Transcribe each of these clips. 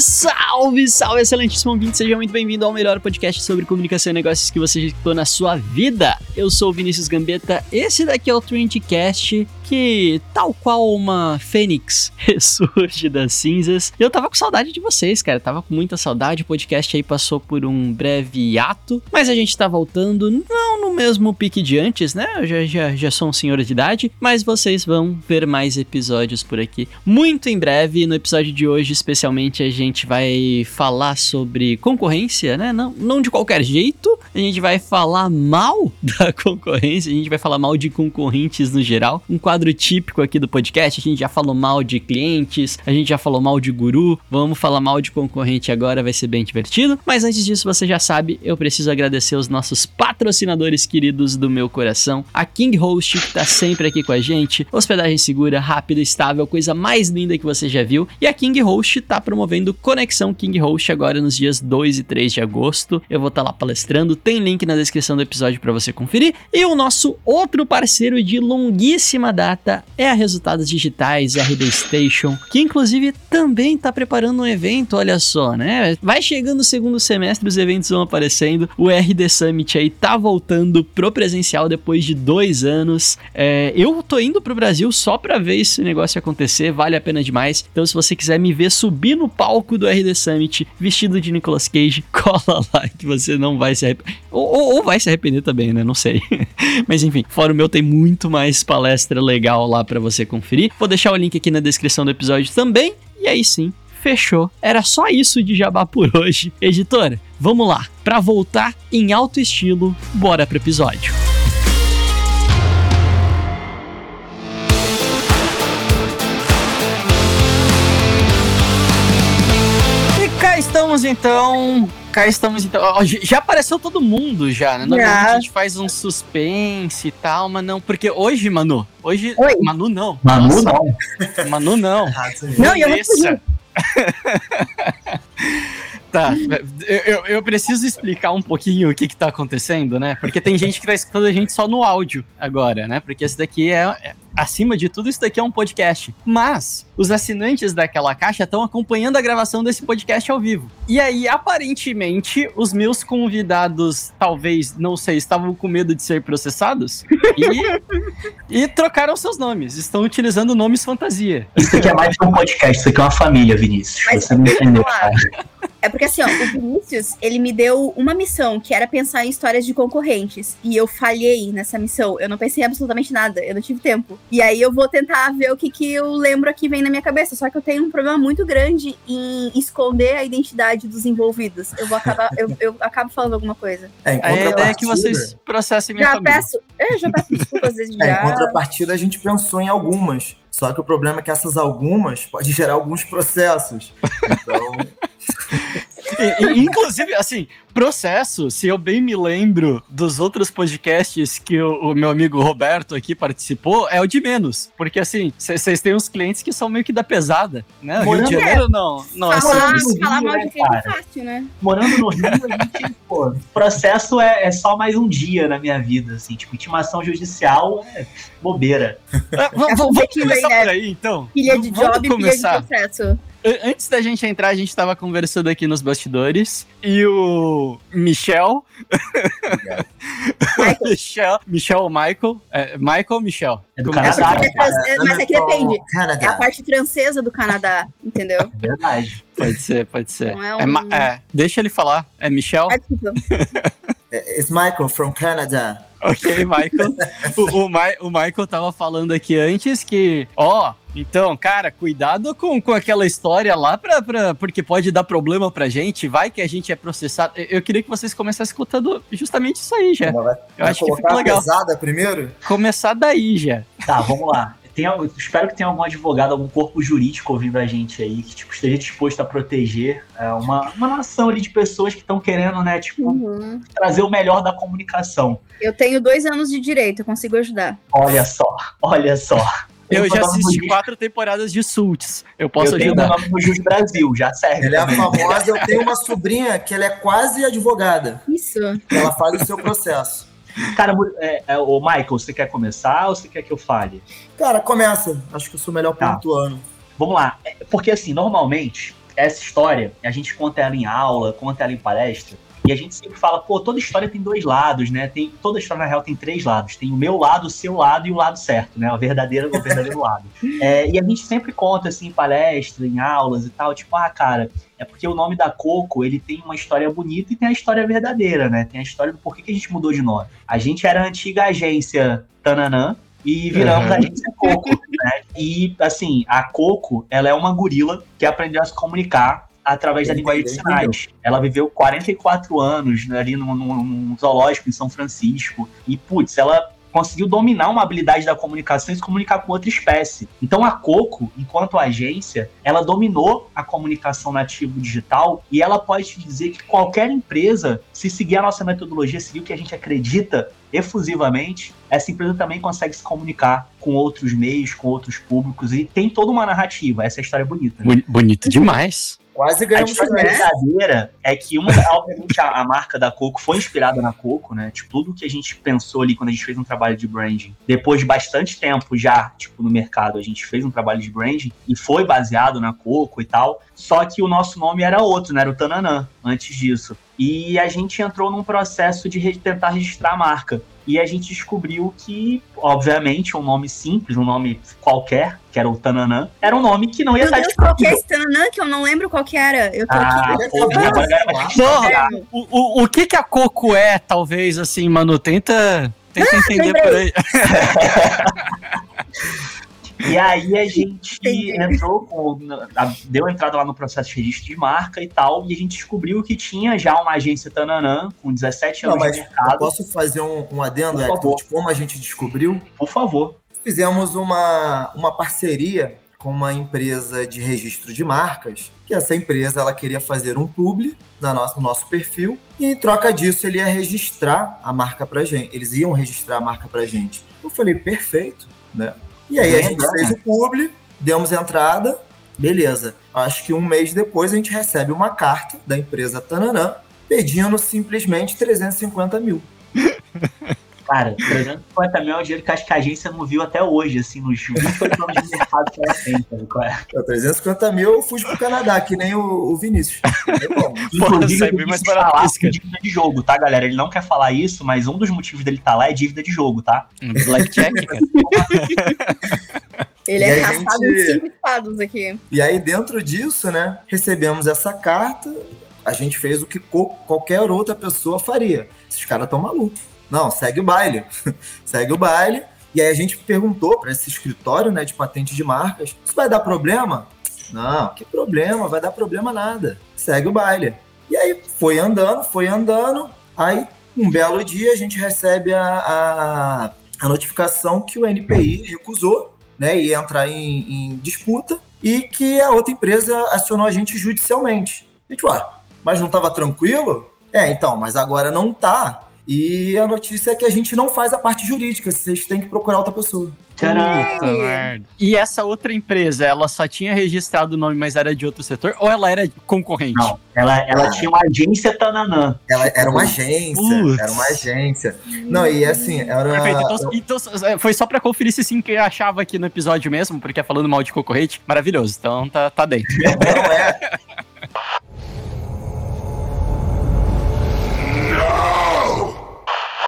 Salve, salve, excelentíssimo ouvinte, seja muito bem-vindo ao melhor podcast sobre comunicação e negócios que você já escutou na sua vida. Eu sou o Vinícius Gambetta, esse daqui é o Trendcast, que, tal qual uma fênix ressurge das cinzas. Eu tava com saudade de vocês, cara, tava com muita saudade, o podcast aí passou por um breve ato, mas a gente tá voltando, não no mesmo pique de antes, né? Eu já, já, já sou um senhor de idade, mas vocês vão ver mais episódios por aqui muito em breve. No episódio de hoje, especialmente, a gente vai falar sobre concorrência, né? Não, não de qualquer jeito, a gente vai falar mal da concorrência, a gente vai falar mal de concorrentes no geral. Um quadro típico aqui do podcast, a gente já falou mal de clientes, a gente já falou mal de guru, vamos falar mal de concorrente agora, vai ser bem divertido. Mas antes disso, você já sabe, eu preciso agradecer os nossos patrocinadores queridos do meu coração, a King Host, que tá sempre aqui com a gente, hospedagem segura, rápida, estável, coisa mais linda que você já viu. E a King Host tá promovendo Conexão King Host agora nos dias 2 e 3 de agosto. Eu vou estar tá lá palestrando, tem link na descrição do episódio para você conferir. E o nosso outro parceiro de longuíssima data é a Resultados Digitais, RD Station, que inclusive também está preparando um evento, olha só, né? Vai chegando o segundo semestre, os eventos vão aparecendo. O RD Summit aí tá voltando pro presencial depois de dois anos. É, eu tô indo pro Brasil só para ver esse negócio acontecer, vale a pena demais. Então, se você quiser me ver subir no palco do RD Summit vestido de Nicolas Cage, cola lá que você não vai se arrepender. Ou, ou, ou vai se arrepender também, né? Não sei. Mas enfim, fora o meu tem muito mais palestra legal lá para você conferir. Vou deixar o link aqui na descrição do episódio também. E aí sim, fechou. Era só isso de jabá por hoje. Editora, vamos lá. Para voltar em alto estilo, bora pro episódio. Estamos então. Cá estamos então. Já apareceu todo mundo já, né? Normalmente a gente faz um suspense e tal, mas não. Porque hoje, Manu. Hoje. Oi. Manu não. Manu Nossa. não. Manu não. não, eu não Tá, eu, eu, preciso explicar um pouquinho o que que tá acontecendo, né? Porque tem gente que tá escutando a gente só no áudio agora, né? Porque esse daqui é, é acima de tudo, isso daqui é um podcast. Mas os assinantes daquela caixa estão acompanhando a gravação desse podcast ao vivo. E aí, aparentemente, os meus convidados, talvez, não sei, estavam com medo de ser processados e, e trocaram seus nomes. Estão utilizando nomes fantasia. Isso aqui é mais que um podcast, isso aqui é uma família, Vinícius. Mas, Você não entendeu, cara. É porque assim, ó, o Vinícius, ele me deu uma missão, que era pensar em histórias de concorrentes. E eu falhei nessa missão. Eu não pensei em absolutamente nada. Eu não tive tempo. E aí eu vou tentar ver o que, que eu lembro aqui vem na minha cabeça. Só que eu tenho um problema muito grande em esconder a identidade dos envolvidos. Eu vou acabar, eu, eu acabo falando alguma coisa. É, a ideia é que vocês processem minha já família. Peço, eu já peço desculpas desde é, já. Em contrapartida, a gente pensou em algumas. Só que o problema é que essas algumas pode gerar alguns processos. Então. Inclusive, assim, processo, se eu bem me lembro dos outros podcasts que o, o meu amigo Roberto aqui participou, é o de menos. Porque, assim, vocês têm uns clientes que são meio que da pesada, né? Morando Rio de Janeiro não. não é falar, é falar mal de cliente é fácil, né? Morando no Rio, a gente, pô, processo é, é, só mais um dia na minha vida, assim. Tipo, intimação judicial é bobeira. É, vamos, vamos começar por aí, então. Pilha de job, pilha de processo. Antes da gente entrar, a gente tava conversando aqui nos bastidores e o Michel. Michel, Michel Michael. É, Michael Michel. É do Canadá. É, mas é que depende. É a parte francesa do Canadá, entendeu? É verdade. Pode ser, pode ser. É um... é, deixa ele falar. É Michel? É, It's Michael from Canada. Ok, Michael. o, o, Ma o Michael tava falando aqui antes que, ó, então, cara, cuidado com, com aquela história lá, pra, pra, porque pode dar problema pra gente, vai que a gente é processado. Eu queria que vocês começassem escutando justamente isso aí, já. Vai, Eu acho que fica legal. pesada primeiro? Começar daí, já. Tá, vamos lá tem, espero que tenha algum advogado, algum corpo jurídico ouvindo a gente aí, que tipo, esteja disposto a proteger é, uma, uma nação ali de pessoas que estão querendo, né, tipo, Uhum. trazer o melhor da comunicação. Eu tenho dois anos de direito, eu consigo ajudar. Olha só, olha só. Eu Tenho já assisti quatro temporadas de Suits. Eu posso eu tenho ajudar. nome no Jus Brasil, já serve. Ela é famosa, eu tenho uma sobrinha que ela é quase advogada. Isso. Ela faz o seu processo. Cara, é, é, ô Michael, você quer começar ou você quer que eu fale? Cara, começa. Acho que eu sou o melhor Tá. pontuando. Vamos lá. É, Porque assim, normalmente, essa história, a gente conta ela em aula, conta ela em palestra, e a gente sempre fala, pô, toda história tem dois lados, né? Tem, toda história, na real, tem três lados. Tem o meu lado, o seu lado e o lado certo, né? O verdadeiro, o verdadeiro lado. É, e a gente sempre conta, assim, em palestra, em aulas e tal, tipo, ah, cara, é porque o nome da Coco, ele tem uma história bonita e tem a história verdadeira, né? Tem a história do porquê que a gente mudou de nome. A gente era a antiga agência Tananã, e viramos Uhum. a agência Coco, né? E, assim, a Coco, ela é uma gorila que aprendeu a se comunicar através da linguagem de sinais. Ela viveu 44 anos né, ali num, num- zoológico em São Francisco. E, putz, ela conseguiu dominar uma habilidade da comunicação e se comunicar com outra espécie. Então a Coco, enquanto agência, ela dominou a comunicação nativo digital e ela pode te dizer que qualquer empresa, se seguir a nossa metodologia, seguir o que a gente acredita efusivamente, essa empresa também consegue se comunicar com outros meios, com outros públicos e tem toda uma narrativa. Essa história é bonita. né? Boni- Bonito demais. Quase A ganhamos história também. verdadeira é que, uma, obviamente, a, a marca da Coco foi inspirada na Coco, né? Tipo, tudo que a gente pensou ali quando a gente fez um trabalho de branding, depois de bastante tempo já, tipo, no mercado, a gente fez um trabalho de branding e foi baseado na Coco e tal. Só que o nosso nome era outro, né? Era o Tananã, antes disso. E a gente entrou num processo de re- tentar registrar a marca. E a gente descobriu que, obviamente, um nome simples, um nome qualquer, que era o Tananã, era um nome que não ia Meu estar Deus, qual que é esse Tananã que eu não lembro qual que era? Eu tô Ah, aqui. pô, agora Porra! explicar. O, o, o que que a Coco é, talvez, assim, mano? Tenta, tenta entender lembrei. por aí. E aí a gente entrou com. a- Deu entrada lá no processo de registro de marca e tal, e a gente descobriu que tinha já uma agência Tananã com 17 Não, anos mas de mercado. posso fazer um, um adendo, favor. de como a gente descobriu? Por favor. Fizemos uma, uma parceria com uma empresa de registro de marcas, que essa empresa ela queria fazer um publi na nossa, no nosso perfil, e em troca disso ele ia registrar a marca pra gente. Eles iam registrar a marca pra gente. Eu falei, perfeito, né? E aí a gente Legal. fez o publi, demos entrada, beleza. Acho que um mês depois a gente recebe uma carta da empresa Tananã pedindo simplesmente 350 mil. Cara, 350 mil é um dinheiro que acho que a agência não viu até hoje, assim, nos 28 anos de mercado que ela tem, sabe qual é? Pô, 350 mil eu fui pro Canadá, que nem o, o Vinícius. Como. Inclusive, sai eu bem mais barato falar que isso, cara. dívida de jogo, tá, galera? Ele não quer falar isso, mas um dos motivos dele estar lá é dívida de jogo, tá? Blackjack, cara. Ele E é caçado gente- em cinco estados aqui. E aí, dentro disso, né, recebemos essa carta, a gente fez o que qualquer outra pessoa faria. Esses caras estão malucos. Não, segue o baile. segue o baile. E aí a gente perguntou para esse escritório né, de patente de marcas: isso vai dar problema? Não, que problema, vai dar problema nada. Segue o baile. E aí foi andando, foi andando. Aí, um belo dia, a gente recebe a, a, a notificação que o NPI recusou né, ia entrar em, em disputa e que a outra empresa acionou a gente judicialmente. A gente, ué, mas não estava tranquilo? É, então, mas agora não tá. E a notícia é que a gente não faz a parte jurídica, vocês têm que procurar outra pessoa. Merda. E essa outra empresa, ela só tinha registrado o nome, mas era de outro setor? Ou ela era concorrente? Não, ela, ela tinha uma agência Tananã. Ela era uma agência, Putz. era uma agência. Não, e assim, era. Perfeito, então, então, é, foi só pra conferir se sim que eu achava aqui no episódio mesmo, porque é falando mal de concorrente. Maravilhoso, então tá, tá dentro. Não é.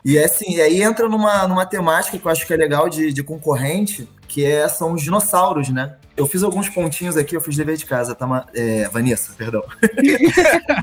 E assim, e aí entra numa, numa temática que eu acho que é legal de, de concorrente, que é, são os dinossauros, né? Eu fiz alguns pontinhos aqui, eu fiz dever de casa, tá? É, Vanessa, perdão.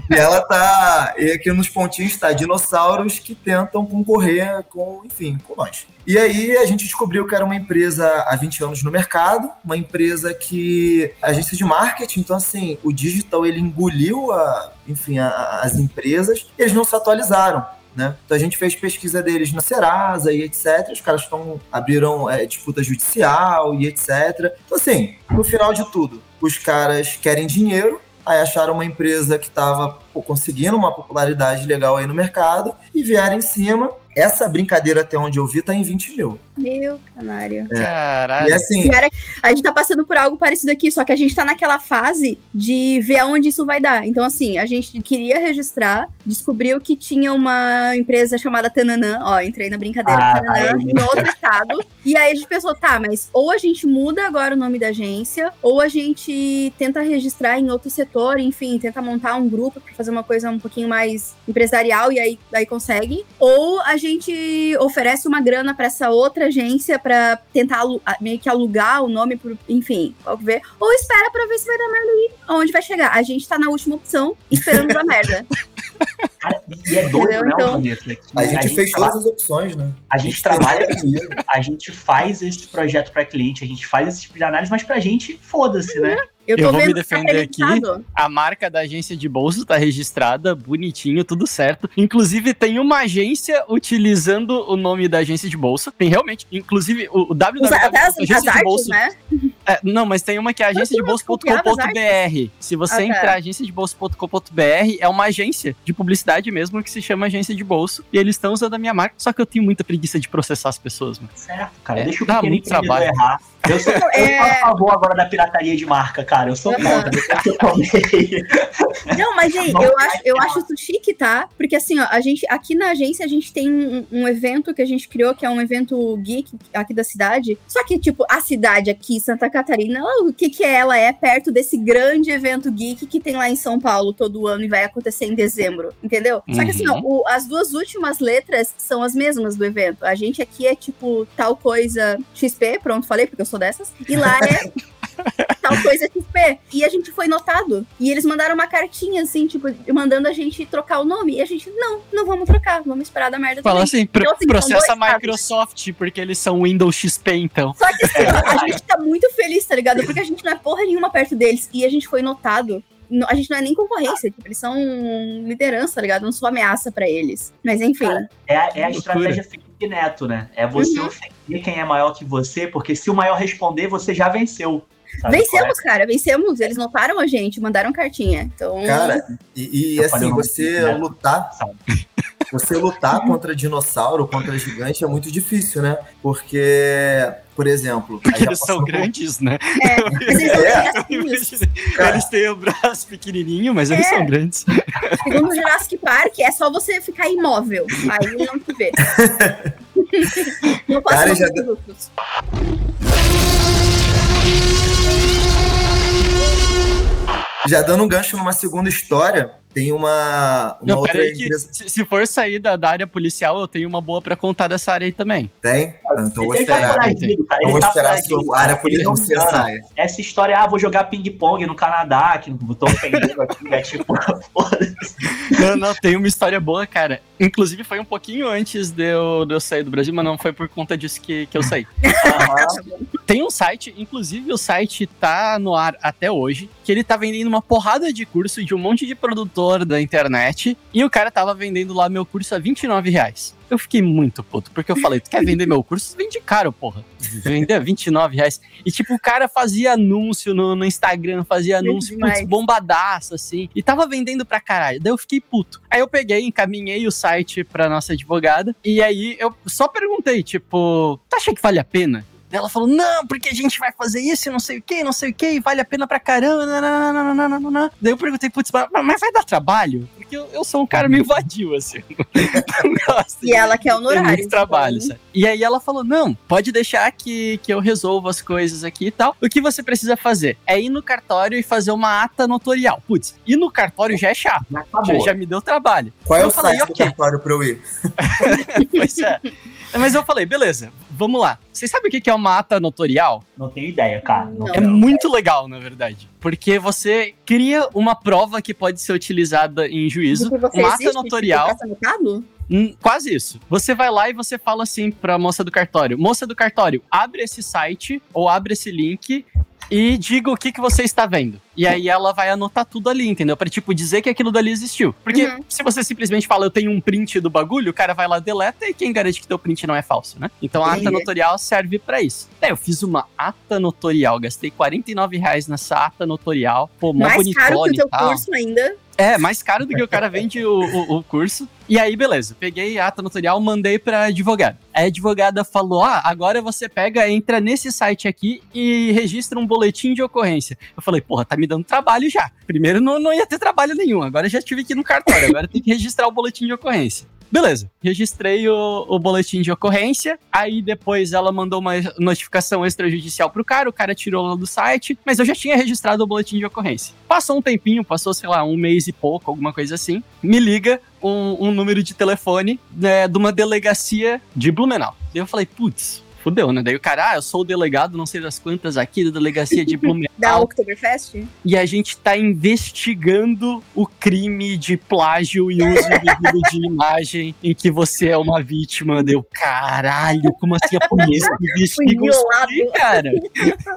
e ela tá. E aqui nos pontinhos tá dinossauros que tentam concorrer com, enfim, com nós. E aí a gente descobriu que era uma empresa há 20 anos no mercado, uma empresa que agência de marketing, então assim, o digital ele engoliu a, enfim, a- as empresas, eles não se atualizaram. Né? Então a gente fez pesquisa deles na Serasa e etc. Os caras estão abriram é, disputa judicial e etc. Então assim, no final de tudo, os caras querem dinheiro, aí acharam uma empresa que estava conseguindo uma popularidade legal aí no mercado e vieram em cima. Essa brincadeira, até onde eu vi, tá em 20 mil. Meu canário. É. Caralho. E assim, Cara, a gente tá passando por algo parecido aqui, só que a gente tá naquela fase de ver aonde isso vai dar. Então, assim, a gente queria registrar, descobriu que tinha uma empresa chamada Tananã, ó, entrei na brincadeira, Ah, Tananã, aí. em outro estado. E aí a gente pensou, tá, mas ou a gente muda agora o nome da agência, ou a gente tenta registrar em outro setor, enfim, tenta montar um grupo pra fazer uma coisa um pouquinho mais empresarial e aí, aí consegue. Ou a gente oferece uma grana pra essa outra agência pra tentar a- meio que alugar o nome, por, enfim, ver. Ou espera pra ver se vai dar merda aí, aonde vai chegar. A gente tá na última opção, esperando dar merda. Cara, e é doido, né, Então- Vanessa? que a gente fez todas as opções, né? A gente trabalha a gente faz esse projeto para cliente, a gente faz esse tipo de análise, mas pra gente, foda-se, né? Eu Eu vou me defender aqui. A marca da agência de bolso tá registrada, bonitinho, tudo certo. Inclusive, tem uma agência utilizando o nome da agência de bolso. Tem realmente, inclusive, o, o Usa até as, as artes, bolso. né? É, não, mas tem uma que é agência de bolso.com.br. Se você Ah, tá. entrar agência de bolso.com.br, é uma agência de publicidade mesmo que se chama agência de bolso. E eles estão usando a minha marca, só que eu tenho muita preguiça de processar as pessoas, mano. Certo, cara. É, Deixa o dá muito trabalho. errar. Eu sou, eu É. sou a favor agora da pirataria de marca, cara. Eu sou contra. Eu. Não, mas, gente, Não eu acho, eu acho isso chique, tá? Porque assim, ó, a gente, aqui na agência, a gente tem um, um evento que a gente criou, que é um evento geek aqui da cidade. Só que, tipo, a cidade aqui, Santa Catarina, ela- o que que? Ela é perto desse grande evento geek que tem lá em São Paulo todo ano e vai acontecer em dezembro, entendeu? Só que assim, ó, Uhum. o- as duas últimas letras são as mesmas do evento. A gente aqui é, tipo, tal coisa XP, pronto, falei, porque eu sou dessas. E lá é tal coisa XP. E a gente foi notado. E eles mandaram uma cartinha, assim, tipo, mandando a gente trocar o nome. E a gente, não, não vamos trocar, vamos esperar da merda Fala também. assim, pro- Então, assim, processa a dois casos. Microsoft, porque eles são Windows XP, então. Só que assim, a gente tá muito feliz, tá ligado? Porque a gente não é porra nenhuma perto deles. E a gente foi notado. No- A gente não é nem concorrência, tipo, eles são liderança, tá ligado? Não sou ameaça pra eles. Mas enfim. É, a- é a estratégia Felipe Neto, né? É você Uhum. ofender quem é maior que você, porque se o maior responder, você já venceu. Sabe? vencemos, cara, vencemos. Eles notaram a gente, mandaram cartinha. Então. Cara, e, e, assim, você né? lutar, você lutar contra dinossauro, contra gigante é muito difícil, né? Porque, por exemplo, Porque eles são por- grandes, né? É, eles É. Eles têm o braço pequenininho, mas eles É. são grandes. Segundo o Jurassic Park, é só você ficar imóvel. Aí não te vê. não posso Cara, já- produtos. Já dando um gancho numa segunda história, tem uma, uma Não, outra peraí que empresa. se, se for sair da, da área policial, eu tenho uma boa pra contar dessa área aí também. Tem? Então eu vou tá esperar. foragido, cara. Eu vou tá esperar a foragido, sua cara. área você engana. saia. Essa história, ah, vou jogar ping-pong no Canadá, que não tô ofendendo aqui, é tipo. Não, não, tem uma história boa, cara. Inclusive, foi um pouquinho antes de eu, de eu sair do Brasil, mas não foi por conta disso que, que eu saí. Aham. Tem um site, inclusive o site tá no ar até hoje, que ele tá vendendo uma porrada de curso de um monte de produtor da internet, e o cara tava vendendo lá meu curso a 29 reais. Eu fiquei muito puto, porque eu falei, tu quer vender meu curso? Vende caro, porra. Vender a 29 reais. E tipo, o cara fazia anúncio no, no Instagram, fazia anúncio, putz, bombadaço, assim. E tava vendendo pra caralho. Daí eu fiquei puto. Aí eu peguei, encaminhei o site pra nossa advogada, e aí eu só perguntei, tipo, tu acha que vale a pena? Daí Ela falou, não, porque a gente vai fazer isso e não sei o que, não sei o que, vale a pena pra caramba. nananana." Daí eu perguntei, putz, mas mas vai dar trabalho? Porque eu, eu sou um cara meio vadio, assim. Não gosto E ela quer honorário. muito trabalho, então- sabe? E aí ela falou: não, pode deixar que, que eu resolvo as coisas aqui e tal. O que você precisa fazer é ir no cartório e fazer uma ata notorial. Putz, ir no cartório já é chato. Já Já, me deu trabalho. Qual é Eu o falei, site do ok. cartório pra eu ir? Pois é. Mas eu falei, beleza, vamos lá. Vocês sabem o que que é uma ata notorial? Não tenho ideia, cara. Não. É muito legal, na verdade. Porque você cria uma prova que pode ser utilizada em juízo. Uma ata notorial. tá? Hum, quase isso. Você vai lá e você fala assim pra moça do cartório: Moça do cartório, abre esse site ou abre esse link e diga o que, que você está vendo. E aí ela vai anotar tudo ali, entendeu? Pra, tipo, dizer que aquilo dali existiu. Porque Uhum. se você simplesmente fala, eu tenho um print do bagulho, o cara vai lá, deleta, e quem garante que teu print não é falso, né? Então a ata notorial serve pra isso. Daí eu fiz uma ata notorial, gastei 49 reais nessa ata notorial. Pô, mó Mais caro que o teu curso ainda. É, mais caro do que o cara vende o, o, o curso. E aí, beleza. Peguei a ata notarial, mandei pra advogada. A advogada falou: Ah, agora você pega, entra nesse site aqui e registra um boletim de ocorrência. Eu falei, porra, tá me dando trabalho já. Primeiro não, não ia ter trabalho nenhum. Agora já tive que ir no cartório. Agora tem que registrar o boletim de ocorrência. Beleza, registrei o, o boletim de ocorrência. Aí depois ela mandou uma notificação extrajudicial pro cara, o cara tirou lá do site, mas eu já tinha registrado o boletim de ocorrência. Passou um tempinho, passou, sei lá, um mês e pouco, alguma coisa assim. Me liga um, um número de telefone né, de uma delegacia de Blumenau. Eu falei, putz, fudeu, né? Daí o cara, ah, eu sou o delegado, não sei das quantas aqui da delegacia de Da Blumenau. Oktoberfest? e a gente tá investigando o crime de plágio e uso indevido de imagem em que você é uma vítima. Deu, caralho, como assim a polícia investiga isso cara?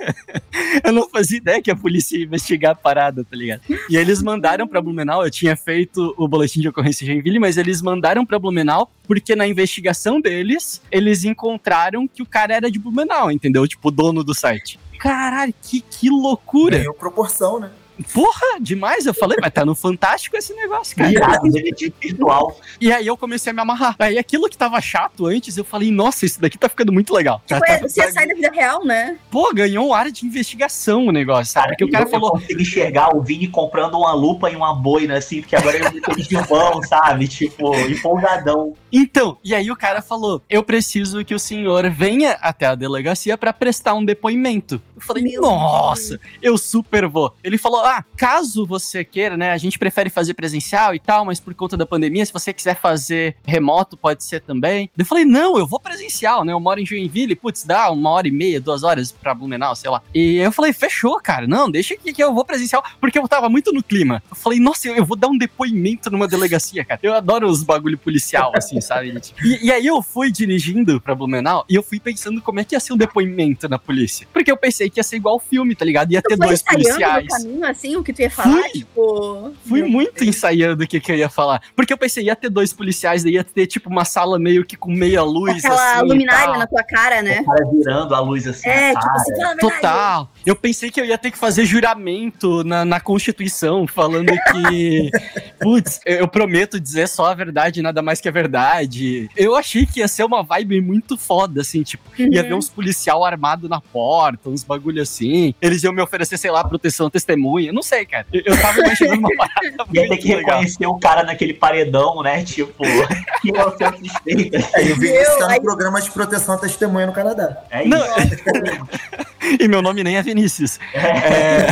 eu não fazia ideia que a polícia ia investigar a parada, tá ligado? E eles mandaram pra Blumenau, eu tinha feito o boletim de ocorrência em Joinville, mas eles mandaram pra Blumenau porque na investigação deles, eles encontraram que o cara era de Blumenau, entendeu? Tipo, o dono do site. Caralho, que, que loucura! Ganhou proporção, né? Porra, demais. Eu falei, mas tá no Fantástico esse negócio, cara. Irado, detetive virtual. E aí eu comecei a me amarrar. Aí aquilo que tava chato antes, eu falei, nossa, isso daqui tá ficando muito legal. Tipo, Tá- é, tá- você sai da vida real, né? Pô, ganhou um ar de investigação o negócio, sabe? Cara, Porque o cara eu, falou, eu consigo enxergar o Vini comprando uma lupa e uma boina, assim, porque agora ele é um detetivão, sabe? Tipo, empolgadão. então, e aí o cara falou, eu preciso que o senhor venha até a delegacia pra prestar um depoimento. Eu falei, Meu nossa, eu super vou. Ele falou, ah, caso você queira, né, a gente prefere fazer presencial e tal, mas por conta da pandemia, se você quiser fazer remoto, pode ser também. Eu falei, não, eu vou presencial, né, eu moro em Joinville, putz, dá uma hora e meia, duas horas pra Blumenau, sei lá. E eu falei, fechou, cara, não, deixa que, que eu vou presencial, porque eu tava muito no clima. Eu falei, nossa, eu, eu vou dar um depoimento numa delegacia, cara. Eu adoro os bagulho policial, assim, sabe? E, e aí eu fui dirigindo pra Blumenau e eu fui pensando como é que ia ser um depoimento na polícia. Porque eu pensei que ia ser igual filme, tá ligado? Ia ter dois ensaiando policiais. caminho, assim, o que tu ia falar? Fui. Tipo. Fui muito ensaiando o que, que eu ia falar. Porque eu pensei, ia ter dois policiais, daí ia ter, tipo, uma sala meio que com meia luz, Aquela assim. luminária na tua cara, né? O cara virando a luz assim. É, na tipo, cara. você fala a verdade. Total. Eu pensei que eu ia ter que fazer juramento na, na Constituição, falando que, putz, eu prometo dizer só a verdade, nada mais que a verdade. Eu achei que ia ser uma vibe muito foda, assim, tipo, ia Uhum. ver uns policial armado na porta, uns bagulho assim. Eles iam me oferecer, sei lá, proteção à testemunha. Não sei, cara. Eu, eu tava imaginando uma parada Ia ter muito que legal. reconhecer o cara naquele paredão, né? Tipo, que é o seu suspeito. É, e o Vinícius Meu, tá aí- no programa de proteção à testemunha no Canadá. É Não, isso. E meu nome nem é Vinícius. É,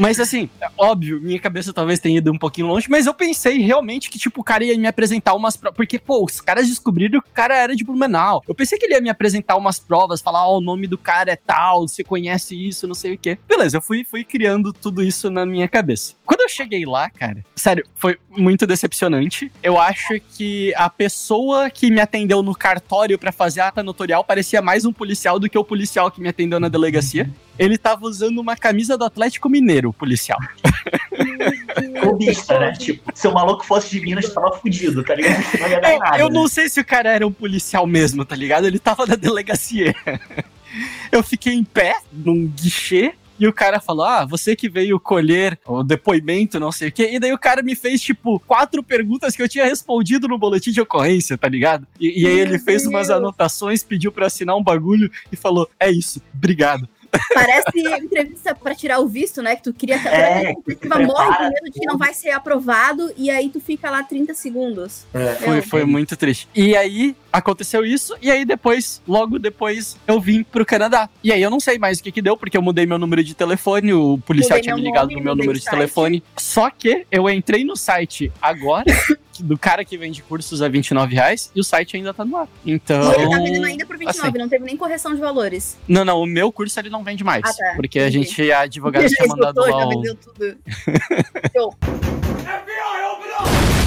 Mas assim, é óbvio, minha cabeça talvez tenha ido um pouquinho longe, mas eu pensei realmente que, tipo, o cara ia me apresentar umas provas. Porque, pô, os caras descobriram que o cara era de Blumenau. Eu pensei que ele ia me apresentar umas provas, falar, ó, o nome do cara é tal, você conhece isso, não sei o quê. Beleza, eu fui, fui criando tudo isso na minha cabeça. Quando eu cheguei lá, cara, sério, foi muito decepcionante. Eu acho que a pessoa que me atendeu no cartório pra fazer a ata notorial parecia mais um policial do que o policial que me atendeu na delegacia. Ele tava usando uma camisa do Atlético Mineiro, o policial. Clubista, né? Tipo, se o maluco fosse de Minas, tava fudido, tá ligado? Não ia dar em nada. É, eu né? não sei se o cara era um policial mesmo, tá ligado? Ele tava na delegacia. Eu fiquei em pé num guichê. E o cara falou: Ah, você que veio colher o depoimento, não sei o quê. E daí o cara me fez, tipo, quatro perguntas que eu tinha respondido no boletim de ocorrência, tá ligado? E, e aí ele fez umas anotações, pediu pra assinar um bagulho e falou: É isso, obrigado. Parece entrevista pra tirar o visto, né? Que tu queria. É, tu que morre com medo de que não vai ser aprovado e aí tu fica lá 30 segundos. É. Foi, Meu foi muito triste. E aí aconteceu isso, e aí depois, logo depois, eu vim pro Canadá. E aí eu não sei mais o que que deu, porque eu mudei meu número de telefone, o policial Mudei tinha me ligado no meu número de telefone. Só que eu entrei no site agora, do cara que vende cursos a 29 reais, e o site ainda tá no ar. Então. Ele tá vendendo ainda por 29, assim. não teve nem correção de valores. Não, não, o meu curso ele não vende mais. Ah, tá. Porque a Entendi. gente, a advogada já tinha mandado lá já vendeu tudo. Show.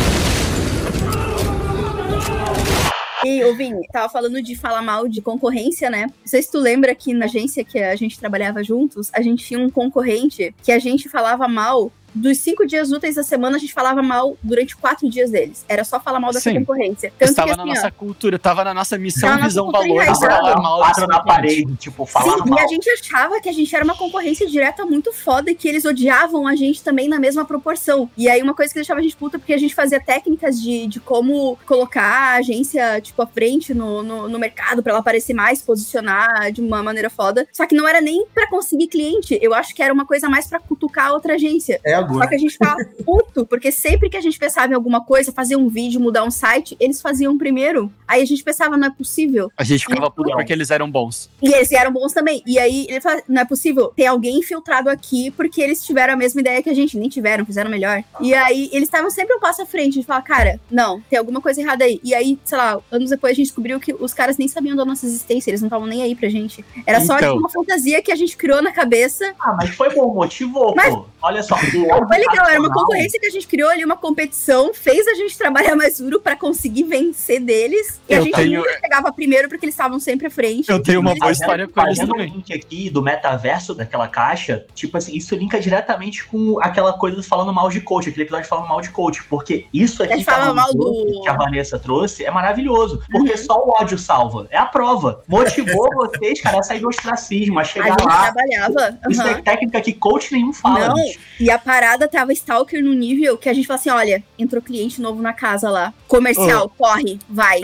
E, ô Vini, tava falando de falar mal de concorrência, né? Não sei se tu lembra que na agência que a gente trabalhava juntos, a gente tinha um concorrente que a gente falava mal dos cinco dias úteis da semana, a gente falava mal durante quatro dias deles. Era só falar mal dessa Sim. concorrência. Tanto Estava que, na assim, ó, nossa cultura, estava na nossa missão, na visão, cultura valores, falar mal dessa na parede, tipo, falar Sim, mal. e a gente achava que a gente era uma concorrência direta muito foda e que eles odiavam a gente também na mesma proporção. E aí, uma coisa que deixava a gente puta, porque a gente fazia técnicas de, de como colocar a agência, tipo, à frente no, no, no mercado pra ela aparecer mais, posicionar de uma maneira foda. Só que não era nem pra conseguir cliente. Eu acho que era uma coisa mais pra cutucar a outra agência. É Só que a gente ficava puto, porque sempre que a gente pensava em alguma coisa, fazer um vídeo, mudar um site, eles faziam primeiro. Aí a gente pensava, não é possível. A gente ficava puto Não. porque eles eram bons. E eles eram bons também. E aí ele fala, não é possível ter alguém infiltrado aqui porque eles tiveram a mesma ideia que a gente. Nem tiveram, fizeram melhor. E aí eles estavam sempre um passo à frente. A gente fala, cara, não, tem alguma coisa errada aí. E aí, sei lá, anos depois a gente descobriu que os caras nem sabiam da nossa existência, eles não estavam nem aí pra gente. Era só Então. tipo, uma fantasia que a gente criou na cabeça. Ah, mas foi bom, motivou, Mas- pô. Olha só. o Foi legal, era uma concorrência que a gente criou ali, uma competição, fez a gente trabalhar mais duro pra conseguir vencer deles. E a Eu gente tenho- nunca chegava primeiro porque eles estavam sempre à frente. Eu tenho uma Eles- boa história com eles também. link aqui do metaverso daquela caixa, tipo assim, isso linka diretamente com aquela coisa falando mal de coach, aquele episódio falando mal de coach, porque isso A aqui que a, mal do- que a Vanessa trouxe é maravilhoso, porque Uhum. só o ódio salva, é a prova. Motivou vocês, cara, a sair do ostracismo, a A chegar gente lá. trabalhava. Isso aham. é técnica que coach nenhum fala. Não. E a parada tava stalker no nível que a gente fala assim: olha, entrou cliente novo na casa lá. Comercial, corre, vai.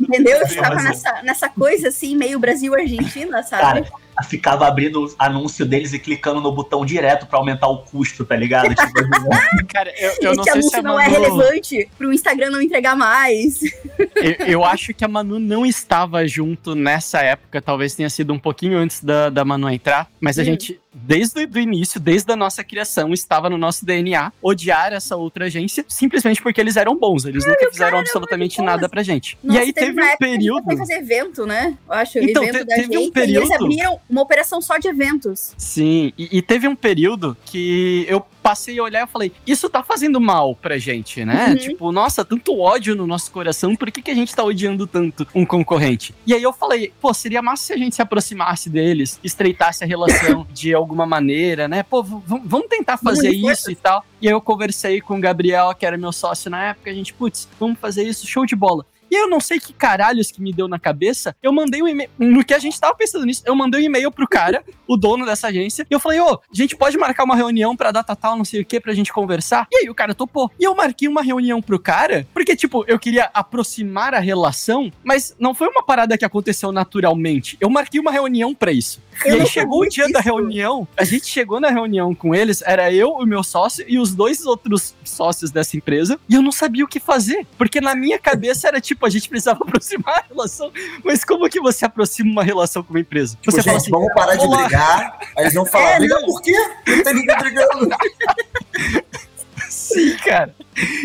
Entendeu? Eu tava nessa, nessa coisa assim, meio Brasil-Argentina, sabe? Cara, ficava abrindo o anúncio deles e clicando no botão direto pra aumentar o custo, tá ligado? Tipo, Cara, eu, eu não Esse sei se anúncio a não é Manu... relevante pro Instagram não entregar mais. eu, eu acho que a Manu não estava junto nessa época, talvez tenha sido um pouquinho antes da, da Manu entrar, mas a Hum. gente, desde o início, desde a nossa criação, estava no nosso DNA odiar essa outra agência, simplesmente porque eles eram bons, eles nunca fizeram absolutamente nada pra gente. Nossa, e aí teve uma um gente período... Foi fazer evento, né? Eu acho, Então, evento te- da teve um agência. E eles período- abriram uma operação só de eventos. Sim, e, e teve um período que eu passei a olhar e falei, isso tá fazendo mal pra gente, né? Uhum. Tipo, nossa, tanto ódio no nosso coração, por que, que a gente tá odiando tanto um concorrente? E aí eu falei, pô, seria massa se a gente se aproximasse deles, estreitasse a relação de alguma maneira, né? Pô, vamos tentar fazer unir isso e tal. E aí eu conversei com o Gabriel, que era meu sócio na época, a gente, putz, vamos fazer isso, show de bola. E eu não sei que caralhos que me deu na cabeça. Eu mandei um e-mail. No que a gente tava pensando nisso, eu mandei um e-mail pro cara, o dono dessa agência. E eu falei, ô, a gente pode marcar uma reunião pra data tal, não sei o que, pra gente conversar. E aí o cara topou. E eu marquei uma reunião pro cara, porque, tipo, eu queria aproximar a relação, mas não foi uma parada que aconteceu naturalmente. Eu marquei uma reunião pra isso. E aí chegou o dia da disso. reunião, a gente chegou na reunião com eles, era eu, o meu sócio e os dois outros sócios dessa empresa, e eu não sabia o que fazer, porque na minha cabeça era tipo, a gente precisava aproximar a relação, mas como que você aproxima uma relação com uma empresa? Tipo, Você gente, fala assim, vamos parar de "Olá." brigar. Aí eles vão falar, É, briga não. por quê? Não tem ninguém brigando. Sim, cara.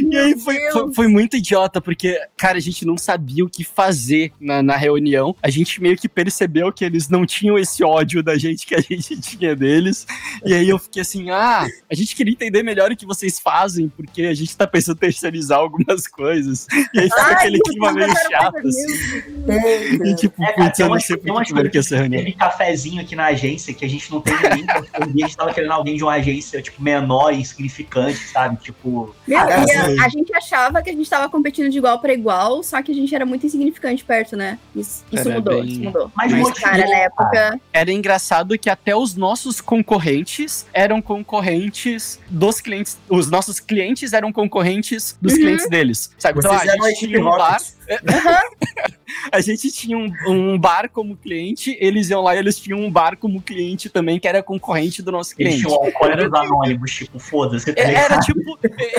E aí foi, foi, foi muito idiota, porque, cara, a gente não sabia o que fazer na, na reunião. A gente meio que percebeu que eles não tinham esse ódio da gente que a gente tinha deles. E aí eu fiquei assim, ah, a gente queria entender melhor o que vocês fazem, porque a gente tá pensando em terceirizar algumas coisas. E aí fica Ai, aquele clima meio chato, não, assim. E tipo, É, cara, eu não sei por que marquei essa reunião. Teve cafezinho aqui na agência que a gente não tem ninguém. A gente tava querendo alguém de uma agência, tipo, menor e insignificante, sabe? Tipo. Meu, a, a gente achava que a gente tava competindo de igual pra igual, só que a gente era muito insignificante perto, né? Isso, isso mudou, bem- isso mudou. Mas Mas, cara, na época. era engraçado que até os nossos concorrentes eram concorrentes dos clientes. Os nossos clientes eram concorrentes dos Uhum. clientes deles. Sabe? Então, Vocês a eram a gente tinha um bar. A gente tinha um, um bar como cliente, eles iam lá e eles tinham um bar como cliente também, que era concorrente do nosso Eles cliente. tinham alcoólicos anônimos, tipo, foda-se, tá É? Era tipo,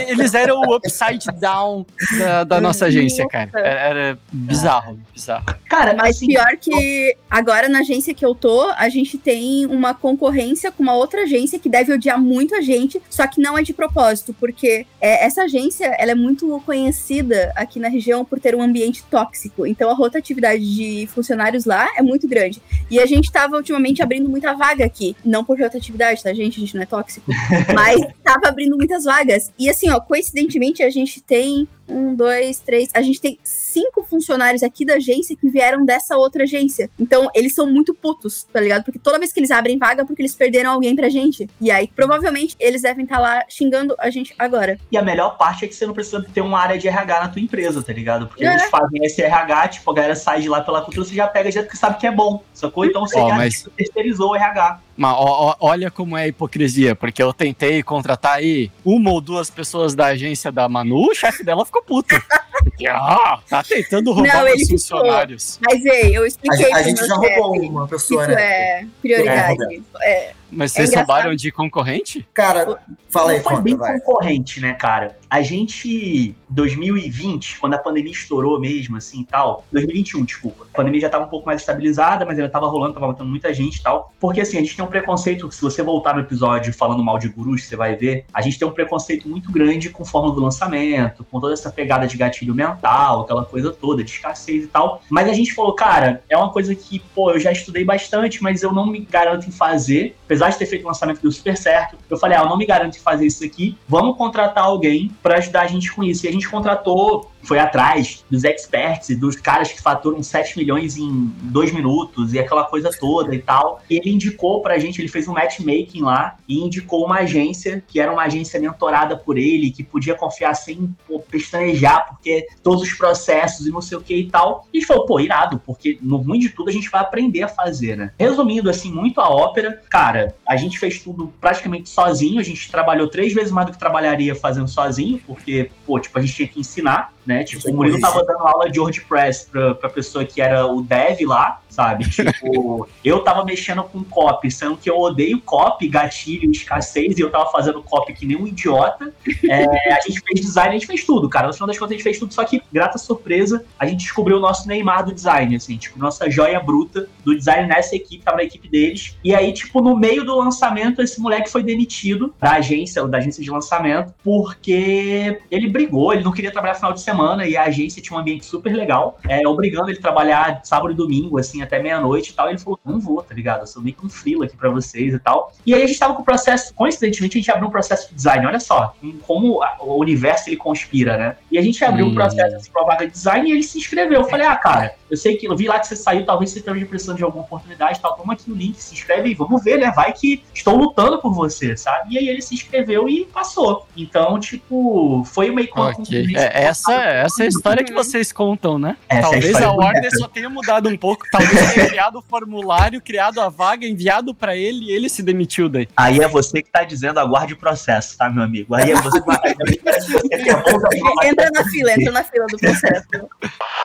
eles eram o upside down da, da nossa agência, cara. Era, era bizarro, bizarro. Cara, Mas assim, pior que agora na agência que eu tô, a gente tem uma concorrência com uma outra agência que deve odiar muito a gente, só que não é de propósito, porque é, essa agência ela é muito conhecida aqui na região por ter um ambiente tóxico. Então a rotatividade de funcionários lá é muito grande. E a gente tava ultimamente abrindo muita vaga aqui. Não por rotatividade, tá, gente? A gente não é tóxico. mas tava abrindo muitas vagas. E assim, ó, coincidentemente a gente tem um, dois, três. A gente tem cinco funcionários aqui da agência que vieram dessa outra agência. Então, eles são muito putos, tá ligado? Porque toda vez que eles abrem vaga, é porque eles perderam alguém pra gente. E aí, provavelmente, eles devem estar lá xingando a gente agora. E a melhor parte é que você não precisa ter uma área de RH na tua empresa, tá ligado? Porque É. eles fazem esse RH, tipo, a galera sai de lá pela cultura, você já pega já porque sabe que é bom, sacou? Então você Ó, já mas- tipo, terceirizou o RH. Mas ó- olha como é a hipocrisia, porque eu tentei contratar aí uma ou duas pessoas da agência da Manu, o chefe dela ficou puto. Porque, ah, tá tentando roubar Não, os ele ficou. funcionários. Mas, ei, eu A, expliquei a pro gente já roubou uma pessoa, Isso né? é prioridade. É, Mas É vocês roubaram de concorrente? Cara, fala aí, Não foi conta, bem vai. concorrente, né, cara? A gente, 2020, quando a pandemia estourou mesmo, assim e tal, 2021, desculpa. A pandemia já tava um pouco mais estabilizada, mas ainda tava rolando, tava matando muita gente e tal. Porque assim, a gente tem um preconceito, se você voltar no episódio falando mal de gurus, você vai ver, a gente tem um preconceito muito grande com forma do lançamento, com toda essa pegada de gatilho mental, aquela coisa toda, de escassez e tal. Mas a gente falou, cara, é uma coisa que, pô, eu já estudei bastante, mas eu não me garanto em fazer. Apesar de ter feito o lançamento que deu super certo, eu falei, ah, eu não me garanto em fazer isso aqui. Vamos contratar alguém pra ajudar a gente com isso. E a gente contratou, foi atrás dos experts e dos caras que faturam 7 milhões em dois minutos e aquela coisa toda e tal. E ele indicou pra gente, ele fez um matchmaking lá e indicou uma agência que era uma agência mentorada por ele, que podia confiar sem pô, pestanejar, porque todos os processos e não sei o que e tal. E a gente falou, pô, irado, porque no ruim de tudo a gente vai aprender a fazer, né? Resumindo, assim, muito a ópera, cara, a gente fez tudo praticamente sozinho, a gente trabalhou três vezes mais do que trabalharia fazendo sozinho, porque, pô, tipo, a gente tinha que ensinar, né? Tipo, o Murilo tava dando aula de WordPress pra, pra pessoa que era o dev lá, sabe? Tipo, eu tava mexendo com copy, sendo que eu odeio copy, gatilho, escassez, e eu tava fazendo copy que nem um idiota. É, a gente fez design, a gente fez tudo, cara. No final das contas, a gente fez tudo, só que, grata surpresa, a gente descobriu o nosso Neymar do design, assim, tipo, nossa joia bruta do design nessa equipe, tava na equipe deles. E aí, tipo, no meio do lançamento, esse moleque foi demitido da agência, da agência de lançamento, porque ele brigou, ele não queria trabalhar final de semana e a agência tinha um ambiente super legal, é, obrigando ele a trabalhar sábado e domingo, assim, até meia-noite e tal. E ele falou: não vou, tá ligado? Eu sou meio que um frila aqui pra vocês e tal. E aí a gente tava com o processo, coincidentemente, a gente abriu um processo de design, olha só, como a- o universo ele conspira, né? E a gente abriu um Hum. processo assim, pra vaga de design e ele se inscreveu. Eu falei, ah, cara, eu sei que eu vi lá que você saiu, talvez você esteja precisando de alguma oportunidade e tal. Toma aqui o link, se inscreve e vamos ver, né? Vai que estou lutando por você, sabe? E aí ele se inscreveu e passou. Então, tipo, foi meio que uma Ok. concorrência É, essa, essa é a história que vocês contam, né? Essa é a Talvez história a do Warner só tenha mudado um pouco. Talvez tenha criado o formulário, criado a vaga, enviado pra ele e ele se demitiu daí. Aí é você que tá dizendo aguarde o processo, tá, meu amigo? Aí é você que vai é bom, tá? entra na fila, entra na fila do processo.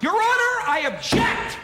Your Honor, I object!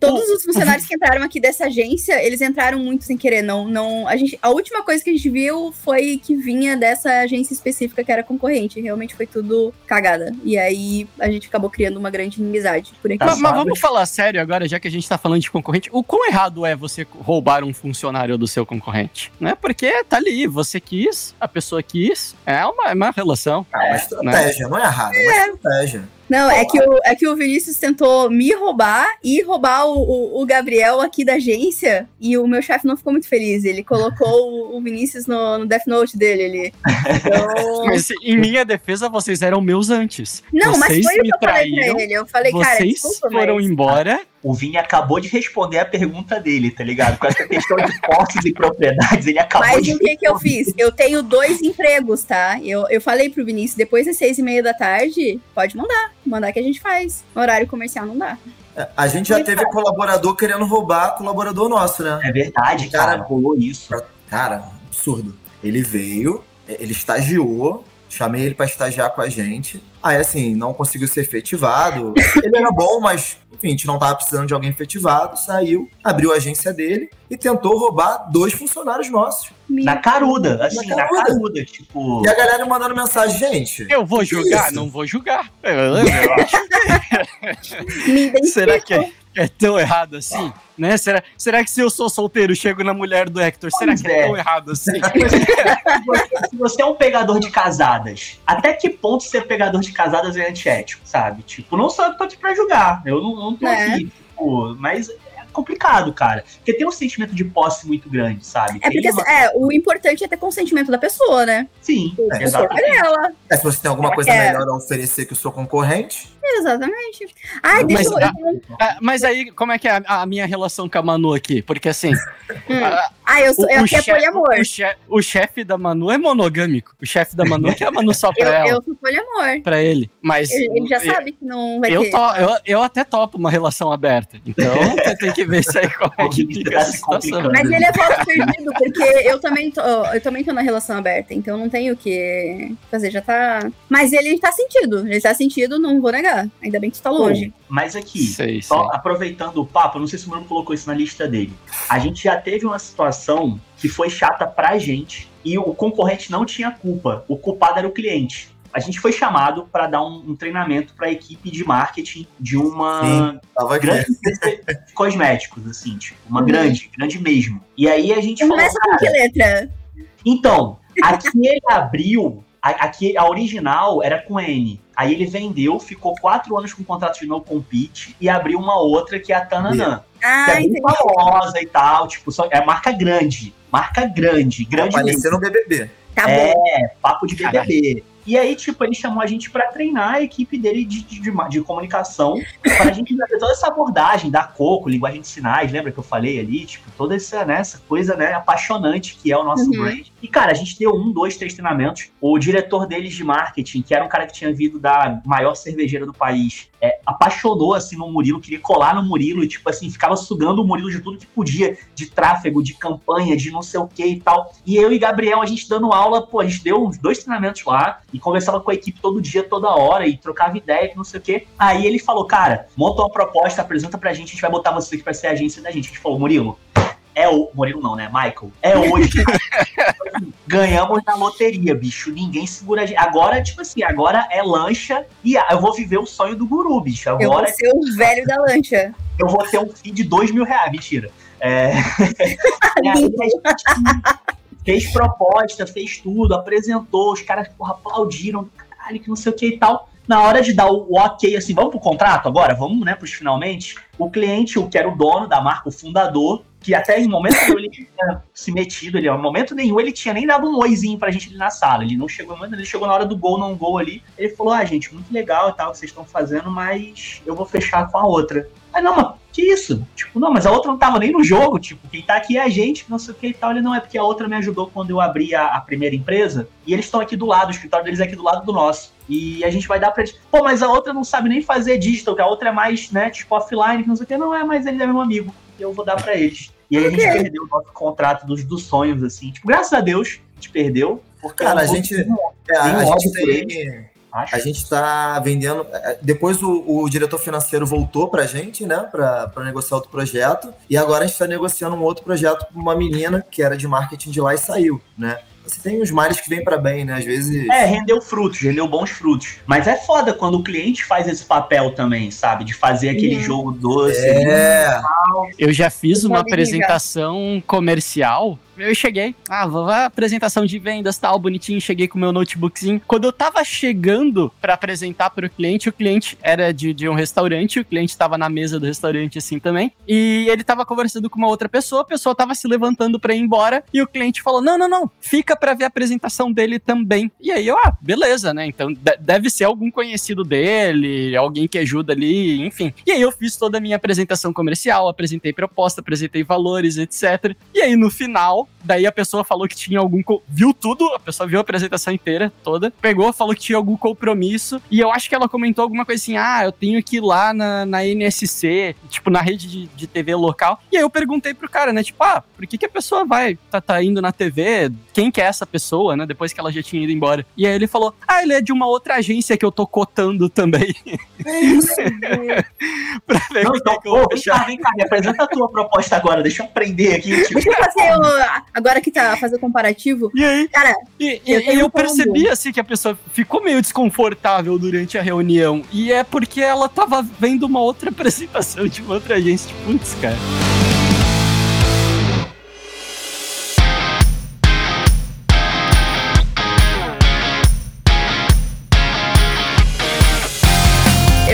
Todos os funcionários que entraram aqui dessa agência, eles entraram muito sem querer. Não, não, a, gente, a última coisa que a gente viu foi que vinha dessa agência específica que era concorrente. Realmente foi tudo cagada. E aí a gente acabou criando uma grande inimizade por aqui. Tá Mas, mas vamos falar sério agora, já que a gente tá falando de concorrente. O quão errado é você roubar um funcionário do seu concorrente? Né? Porque tá ali, você quis, a pessoa quis. É uma, é uma relação. É uma estratégia, não é errado, é uma estratégia. Não, é que, o, é que o Vinícius tentou me roubar e roubar o, o, o Gabriel aqui da agência. E o meu chefe não ficou muito feliz. Ele colocou o, o Vinícius no, no Death Note dele ali. Então... Mas em minha defesa, vocês eram meus antes. Não, mas vocês foi o que eu falei traíram, pra ele. Eu falei, cara, Vocês desculpa, foram mas... embora. O Vini acabou de responder a pergunta dele, tá ligado? Com essa questão de posses e propriedades, ele acabou Mas de. o que que eu fiz? Eu tenho dois empregos, tá? Eu, eu falei pro Vinícius, depois das seis e meia da tarde, pode mandar. Mandar que a gente faz. No horário comercial não dá. É, A gente já teve colaborador querendo roubar colaborador nosso, né? É verdade, cara, Cara, rolou isso. Cara, absurdo. Ele veio, ele estagiou, chamei ele pra estagiar com a gente. Aí, assim, não conseguiu ser efetivado. Ele era bom, mas, enfim, a gente não tava precisando de alguém efetivado. Saiu, abriu a agência dele e tentou roubar dois funcionários nossos. Na caruda, assim, Na na caruda. caruda, tipo. E a galera mandando mensagem, gente. Eu vou Que julgar? isso? Não vou julgar. Eu- eu acho identifico. Será que é, é tão errado assim? Né? Será, será que se eu sou solteiro, chego na mulher do Hector, será Pois que é é. tão errado assim? Se você é um pegador de casadas, até que ponto ser pegador de casadas é antiético, sabe? Tipo, não sou eu que tô aqui pra julgar. Eu não, não tô É. aqui, tipo, mas complicado, cara. Porque tem um sentimento de posse muito grande, sabe? É Tem porque uma- é, o importante é ter consentimento da pessoa, né? Sim, É. exatamente. Ela. É, se você tem alguma coisa É. melhor a oferecer que o seu concorrente, Exatamente. Ai, deixa Mas, eu. ah, Ah, mas aí, como é que é a, a minha relação com a Manu aqui? Porque assim, Hum. Ah, eu, sou, eu aqui é chefe- poliamor. o che- o chefe da Manu é monogâmico. O chefe da Manu quer a Manu só pra Eu, ela, eu sou poliamor. pra ele. Mas Ele, ele já eu- sabe que não vai Eu, ter. to- eu, eu até topo uma relação aberta. Então, você tem que ver isso aí como é que O fica tá essa se situação. Mas ele é voto perdido, porque eu também, tô, eu também tô na relação aberta, então não tenho o que fazer, já tá. Mas ele tá sentido, ele tá sentido, não vou negar. Ainda bem que tu tá longe. Mas aqui, Sei, só sei. aproveitando o papo, não sei se o Bruno colocou isso na lista dele. A gente já teve uma situação que foi chata pra gente e o concorrente não tinha culpa. O culpado era o cliente. A gente foi chamado para dar um, um treinamento para a equipe de marketing de uma Sim. grande empresa de cosméticos, assim, tipo, uma Uhum. grande, grande mesmo. E aí a gente falou, Começa com que letra? então, aqui ele abriu, a- aqui a original era com N. Aí ele vendeu, ficou quatro anos com contrato de no compete e abriu uma outra que é a Tananã. Que Ah, é bem entendi. famosa e tal, tipo, só- é marca grande. Marca grande, grande mesmo. Aparecer no BBB. Tá É, bom. papo de BBB. E aí, tipo, ele chamou a gente pra treinar a equipe dele de, de, de, de comunicação, pra gente fazer toda essa abordagem da coco, linguagem de sinais, lembra que eu falei ali? Tipo, toda essa, né, essa coisa, né, apaixonante que é o nosso Uhum. brand. E, cara, a gente deu um, dois, três treinamentos. O diretor deles de marketing, que era um cara que tinha vindo da maior cervejeira do país, é, apaixonou, assim, no Murilo, queria colar no Murilo e, tipo, assim, ficava sugando o Murilo de tudo que podia, de tráfego, de campanha, de não sei o que e tal. E eu e Gabriel, a gente dando aula, pô, a gente deu uns dois treinamentos lá e conversava com a equipe todo dia, toda hora e trocava ideia, que não sei o quê. Aí ele falou, cara, monta uma proposta, apresenta pra gente, a gente vai botar você aqui pra ser a agência da gente. A gente falou, Murilo, é o. Murilo não, né? Michael. É hoje. Ganhamos na loteria, bicho. Ninguém segura a gente. Agora, tipo assim, agora é lancha e eu vou viver o sonho do guru, bicho. Eu vou Agora ser o velho da lancha. eu vou ter um fee de dois mil reais. Mentira. É... aí gente fez proposta, fez tudo, apresentou, os caras porra, aplaudiram, caralho, que não sei o que e tal. Na hora de dar o, ok, assim, vamos pro contrato agora? Vamos, né, pros finalmente? O cliente, o que era o dono da marca, o fundador, que até em momento nenhum ele tinha se metido ali, em momento nenhum ele tinha nem dado um oizinho pra gente ali na sala. Ele não chegou, ele chegou na hora do gol, não gol ali. Ele falou: Ah, gente, muito legal e tal o que vocês estão fazendo, mas eu vou fechar com a outra. Aí, não, mas que isso? Tipo, não, mas a outra não tava nem no jogo. Tipo, quem tá aqui é a gente, não sei o que e tal. Ele não é porque a outra me ajudou quando eu abri a, a primeira empresa. E eles estão aqui do lado, o escritório deles é aqui do lado do nosso. E a gente vai dar pra eles. Pô, mas a outra não sabe nem fazer digital, que a outra é mais, né, tipo, offline, que não sei o que. Não é, mas ele é meu amigo. Eu vou dar pra eles. E aí a gente perdeu o nosso contrato dos, dos sonhos, assim. Tipo, graças a Deus, a gente perdeu. Porque Cara, a gente- É, a, gente tem. acho. A gente está vendendo. é, Depois o, o diretor financeiro voltou para a gente, né, para negociar outro projeto. E agora a gente está negociando um outro projeto com uma menina que era de marketing de lá e saiu, né? Você tem os males que vêm para bem, né? Às vezes. É, rendeu frutos, rendeu bons frutos. Mas é foda quando o cliente faz esse papel também, sabe? De fazer aquele Uhum. jogo doce. É, Eu já fiz uma apresentação comercial. Eu cheguei, ah, vou lá, apresentação de vendas, tal, bonitinho, cheguei com o meu notebookzinho. Quando eu tava chegando pra apresentar pro cliente, o cliente era de, de um restaurante, o cliente tava na mesa do restaurante assim também, e ele tava conversando com uma outra pessoa, a pessoa tava se levantando pra ir embora, e o cliente falou, não, não, não, fica pra ver a apresentação dele também. E aí eu, ah, beleza, né, então de- deve ser algum conhecido dele, alguém que ajuda ali, enfim. E aí eu fiz toda a minha apresentação comercial, apresentei proposta, apresentei valores, etc. E aí no final, daí a pessoa falou que tinha algum. Viu tudo, a pessoa viu a apresentação inteira, toda, pegou, falou que tinha algum compromisso. E eu acho que ela comentou alguma coisa assim: ah, eu tenho que ir lá na, na NSC, tipo, na rede de, de TV local. E aí eu perguntei pro cara, né? Tipo, ah, por que, que a pessoa vai, tá, tá indo na TV? Quem que é essa pessoa, né? Depois que ela já tinha ido embora. E aí ele falou: ah, ele é de uma outra agência que eu tô cotando também. é isso. pra ver Não, como então, é que eu vou vem cá, vem cá, me apresenta a tua proposta agora, deixa eu aprender aqui. Tipo, Deixa eu fazer o, agora que tá fazer o comparativo. E aí, Cara, E, Eu e eu percebi assim que a pessoa ficou meio desconfortável durante a reunião. E é porque ela tava vendo uma outra apresentação de uma outra agência. Tipo, putz, cara.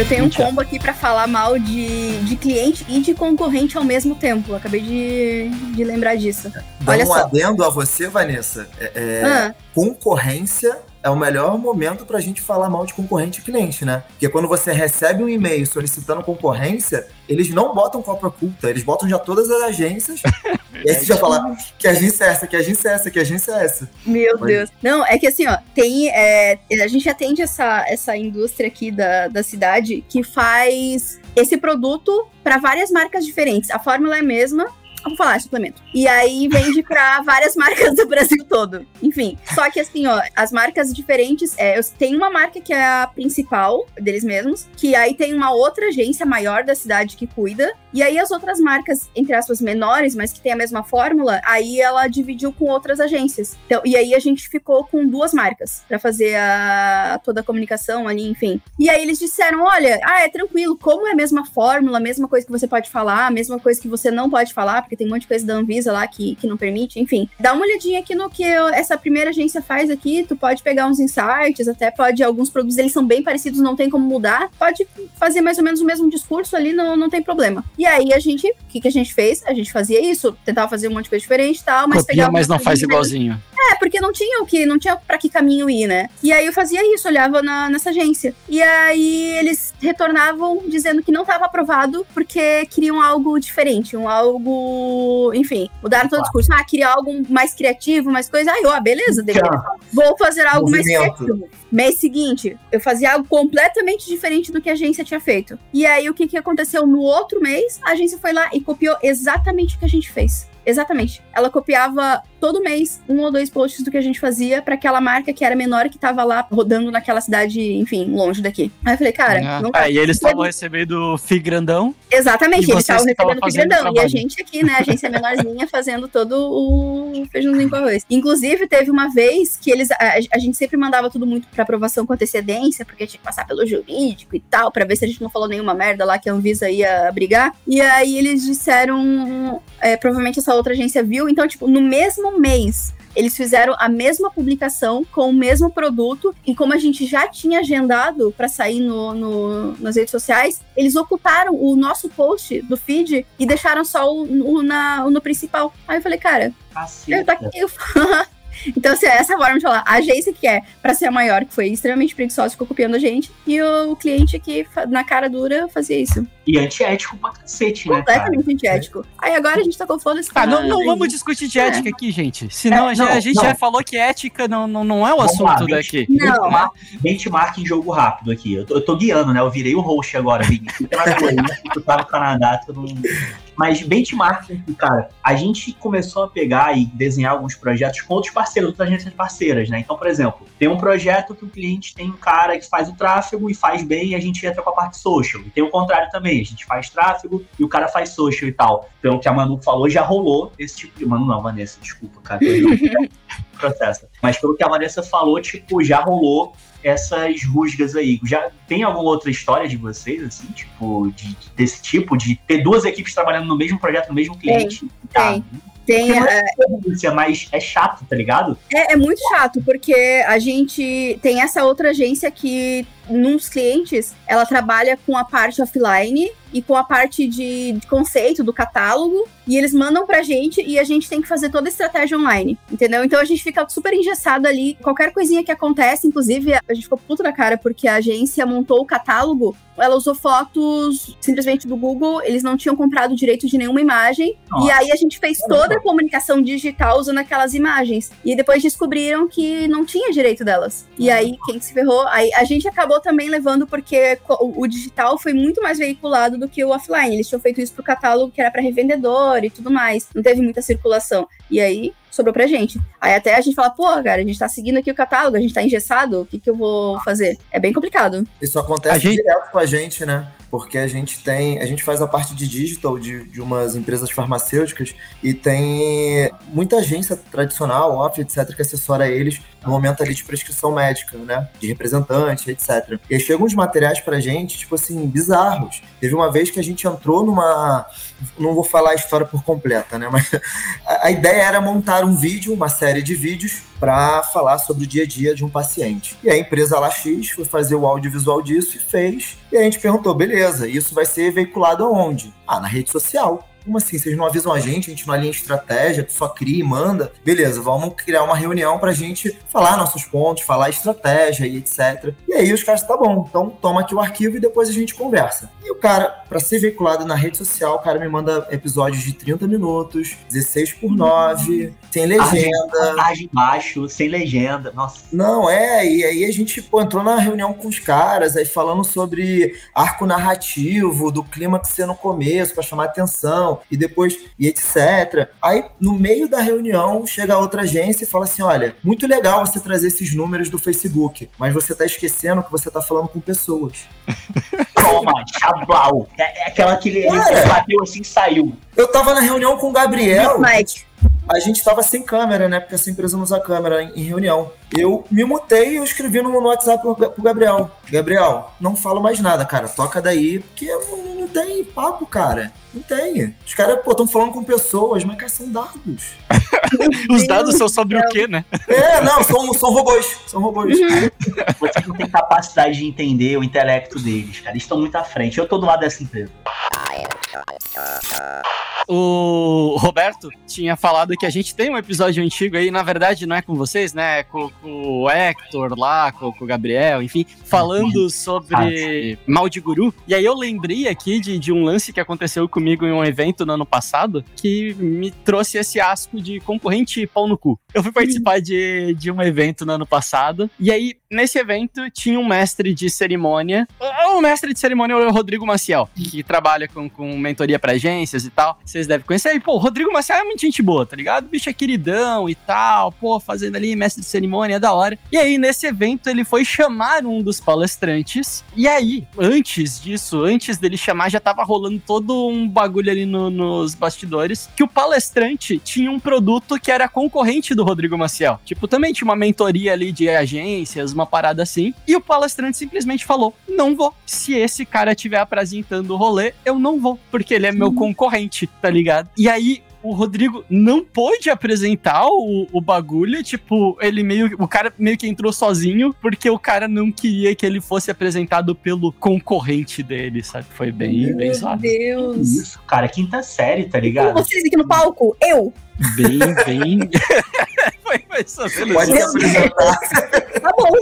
Eu tenho um combo aqui pra falar mal de, de cliente e de concorrente ao mesmo tempo. Acabei de, de lembrar disso. Dá Olha um só. adendo a você, Vanessa. É, é, Ah, concorrência é o melhor momento pra gente falar mal de concorrente e cliente, né? Porque quando você recebe um e-mail solicitando concorrência, eles não botam cópia oculta, eles botam já todas as agências. e aí você já fala que agência é essa, que agência é essa, que agência é essa. Meu Mas- Deus. Não, é que assim, ó, tem. é, a gente atende essa, essa indústria aqui da, da cidade que faz esse produto para várias marcas diferentes. A fórmula é a mesma. Vou falar, suplemento. E aí vende pra várias marcas do Brasil todo. Enfim. Só que assim, ó, as marcas diferentes. É, eu- tem uma marca que é a principal deles mesmos. Que aí tem uma outra agência maior da cidade que cuida. E aí as outras marcas, entre aspas, menores, mas que tem a mesma fórmula, aí ela dividiu com outras agências. Então, e aí a gente ficou com duas marcas pra fazer a, toda a comunicação ali, enfim. E aí eles disseram: olha, ah, é tranquilo, como é a mesma fórmula, a mesma coisa que você pode falar, a mesma coisa que você não pode falar, porque tem um monte de coisa da Anvisa lá que, que não permite, enfim. Dá uma olhadinha aqui no que eu- essa primeira agência faz aqui, tu pode pegar uns insights, até pode, alguns produtos eles são bem parecidos, não tem como mudar, pode fazer mais ou menos o mesmo discurso ali, não, não tem problema. E aí a gente, o que, que a gente fez? A gente fazia isso, tentava fazer um monte de coisa diferente e tal, mas Copia, pegava mas não faz igualzinho. É, porque não tinha o que, não tinha pra que caminho ir, né? E aí eu fazia isso, olhava na- nessa agência. E aí eles retornavam dizendo que não estava aprovado porque queriam algo diferente, um algo, enfim, mudaram todo o discurso. Ah, queria algo mais criativo, mais coisa. Aí, ó, beleza, deixa Vou fazer algo mais Movimento. criativo. Mês seguinte, eu fazia algo completamente diferente do que a agência tinha feito. E aí, o que, que aconteceu no outro mês? A agência foi lá e copiou exatamente o que a gente fez. Exatamente. Ela copiava todo mês um ou dois posts do que a gente fazia pra aquela marca que era menor que tava lá rodando naquela cidade, enfim, longe daqui. Aí eu falei, cara, Ah, não ah, e eles estavam recebendo FII grandão. Exatamente, E eles estavam recebendo o fazendo grandão. E a gente aqui, né, a agência menorzinha, fazendo todo o feijãozinho com arroz. Inclusive, teve uma vez que eles. A, a gente sempre mandava tudo muito pra aprovação com antecedência, porque tinha que passar pelo jurídico e tal, pra ver se a gente não falou nenhuma merda lá que a Anvisa ia brigar. E aí eles disseram. é, provavelmente essa outra agência viu. Então, tipo, no mesmo mês. Eles fizeram a mesma publicação com o mesmo produto e como a gente já tinha agendado para sair no, no- nas redes sociais, eles ocultaram o nosso post do feed e deixaram só o, o na, o no principal. Aí eu falei, cara, eu tá aqui. Eu... então, assim, essa forma de falar, a agência que é para ser a maior, que foi extremamente preguiçosa, ficou copiando a gente, e o cliente que na cara dura fazia isso. E antiético pra cacete, né, cara? Completamente antiético. Aí agora a gente tá com foda-se. Ah, não, não vamos discutir de ética aqui, gente. Senão É, a gente, não, a gente não. já falou que ética não, não, não é o Vamos lá, assunto bench- daqui. Não. Benchmark, benchmark em jogo rápido aqui. Eu tô, eu tô guiando, né? Eu virei o host agora, Vini. Né? Tu tá no Canadá, tu não... Mas benchmark, cara, a gente começou a pegar e desenhar alguns projetos com outros parceiros, outras agências parceiras, né? Então, por exemplo, tem um projeto que o cliente tem um cara que faz o tráfego e faz bem e a gente entra com a parte social. E tem o contrário também, a gente faz tráfego e o cara faz social e tal. Pelo que a Manu falou, já rolou esse tipo de... Manu não, Vanessa, desculpa, cara. processo. Mas pelo que a Vanessa falou, tipo, já rolou essas rusgas aí. Já tem alguma outra história de vocês, assim, tipo, de, desse tipo, de ter duas equipes trabalhando no mesmo projeto, no mesmo cliente? Tá. Tem, Porque não é, é, mas é chato, tá ligado? É, é muito chato, porque a gente tem essa outra agência que, nos clientes, ela trabalha com a parte offline e com a parte de, de conceito do catálogo, e eles mandam pra gente e a gente tem que fazer toda a estratégia online, entendeu? Então a gente fica super engessado ali. Qualquer coisinha que acontece, inclusive, a gente ficou puto da cara porque a agência montou o catálogo, ela usou fotos simplesmente do Google, eles não tinham comprado direito de nenhuma imagem, e Nossa. aí a gente fez toda a comunicação digital usando aquelas imagens. E depois descobriram que não tinha direito delas. E aí, quem se ferrou? Aí a gente acabou também levando, porque o, o digital foi muito mais veiculado do que o offline. Eles tinham feito isso pro catálogo que era para revendedor e tudo mais. Não teve muita circulação. E aí. Sobrou pra gente. Aí até a gente fala, pô, cara, a gente tá seguindo aqui o catálogo, a gente tá engessado, o que que eu vou fazer? É bem complicado. Isso acontece A gente- direto com a gente, né? Porque a gente tem. A gente faz a parte de digital de, de umas empresas farmacêuticas e tem muita agência tradicional, off, etc., que assessora eles no momento ali de prescrição médica, né? De representante, etc. E aí chegam uns materiais pra gente, tipo assim, bizarros. Teve uma vez que a gente entrou numa. Não vou falar a história por completa, né? Mas a, ideia era montar um vídeo, uma série de vídeos, para falar sobre o dia a dia de um paciente. E a empresa lá X foi fazer o audiovisual disso e fez. E a gente perguntou, beleza, isso vai ser veiculado aonde? Ah, na rede social. Como assim? Vocês não avisam a gente, a gente não alinha estratégia, só cria e manda. Beleza, vamos criar uma reunião pra gente falar nossos pontos, falar estratégia e etc. E aí os caras, tá bom, então toma aqui o arquivo e depois a gente conversa. E o cara, pra ser veiculado na rede social, o cara me manda episódios de 30 minutos, 16 por 9, sem legenda. Imagem baixo, sem legenda. Nossa. Não, é, e aí a gente pô, entrou na reunião com os caras, aí falando sobre arco narrativo, do clima que ser no começo, para chamar atenção, e depois, e etc. Aí, no meio da reunião, chega outra agência e fala assim: olha, muito legal você trazer esses números do Facebook, mas você tá esquecendo que você tá falando com pessoas. Toma, chablau. É, é aquela que ele, bateu assim e saiu. Eu tava na reunião com o Gabriel. Mike. A gente estava sem câmera, né? Porque essa empresa não usa câmera em, reunião. Eu me mutei e eu escrevi no, no WhatsApp pro, pro Gabriel. Gabriel, não falo mais nada, cara. Toca daí, porque não, não tem papo, cara. Não tem. Os caras, pô, estão falando com pessoas, mas, cara, são dados. Os dados são sobre o quê, né? É, não, são, são robôs. São robôs. Vocês não têm capacidade de entender o intelecto deles, cara. Eles estão muito à frente. Eu tô do lado dessa empresa. O Roberto tinha falado que a gente tem um episódio antigo aí, na verdade não é com vocês, né? É com, com o Hector lá, com, com o Gabriel, enfim, falando sobre mal de guru. E aí eu lembrei aqui de, de um lance que aconteceu comigo em um evento no ano passado que me trouxe esse asco de concorrente pau no cu. Eu fui participar de, de um evento no ano passado, e aí nesse evento tinha um mestre de cerimônia. O, mestre de cerimônia é o Rodrigo Maciel, que trabalha com, com mentoria pra agências e tal. Vocês devem conhecer. E, pô, o Rodrigo Maciel é muito gente boa, tá ligado? O bicho é queridão e tal, pô, fazendo ali mestre de cerimônia, é da hora. E aí, nesse evento, ele foi chamar um dos palestrantes. E aí, antes disso, antes dele chamar, já tava rolando todo um bagulho ali no- nos bastidores, que o palestrante tinha um produto que era concorrente do Rodrigo Maciel. Tipo, também tinha uma mentoria ali de agências, uma parada assim. E o palestrante simplesmente falou: não vou. Se esse cara estiver apresentando o rolê, eu não vou, porque ele é meu concorrente, tá ligado? E aí. O Rodrigo não pôde apresentar o, o bagulho, tipo, ele meio. O cara meio que entrou sozinho, porque o cara não queria que ele fosse apresentado pelo concorrente dele, sabe? Foi bem, bem Meu suave. Deus. Isso, cara, quinta série, tá E ligado? vocês aqui no palco? Eu? Bem, bem. mais ou menos Pode se apresentar. Tá bom.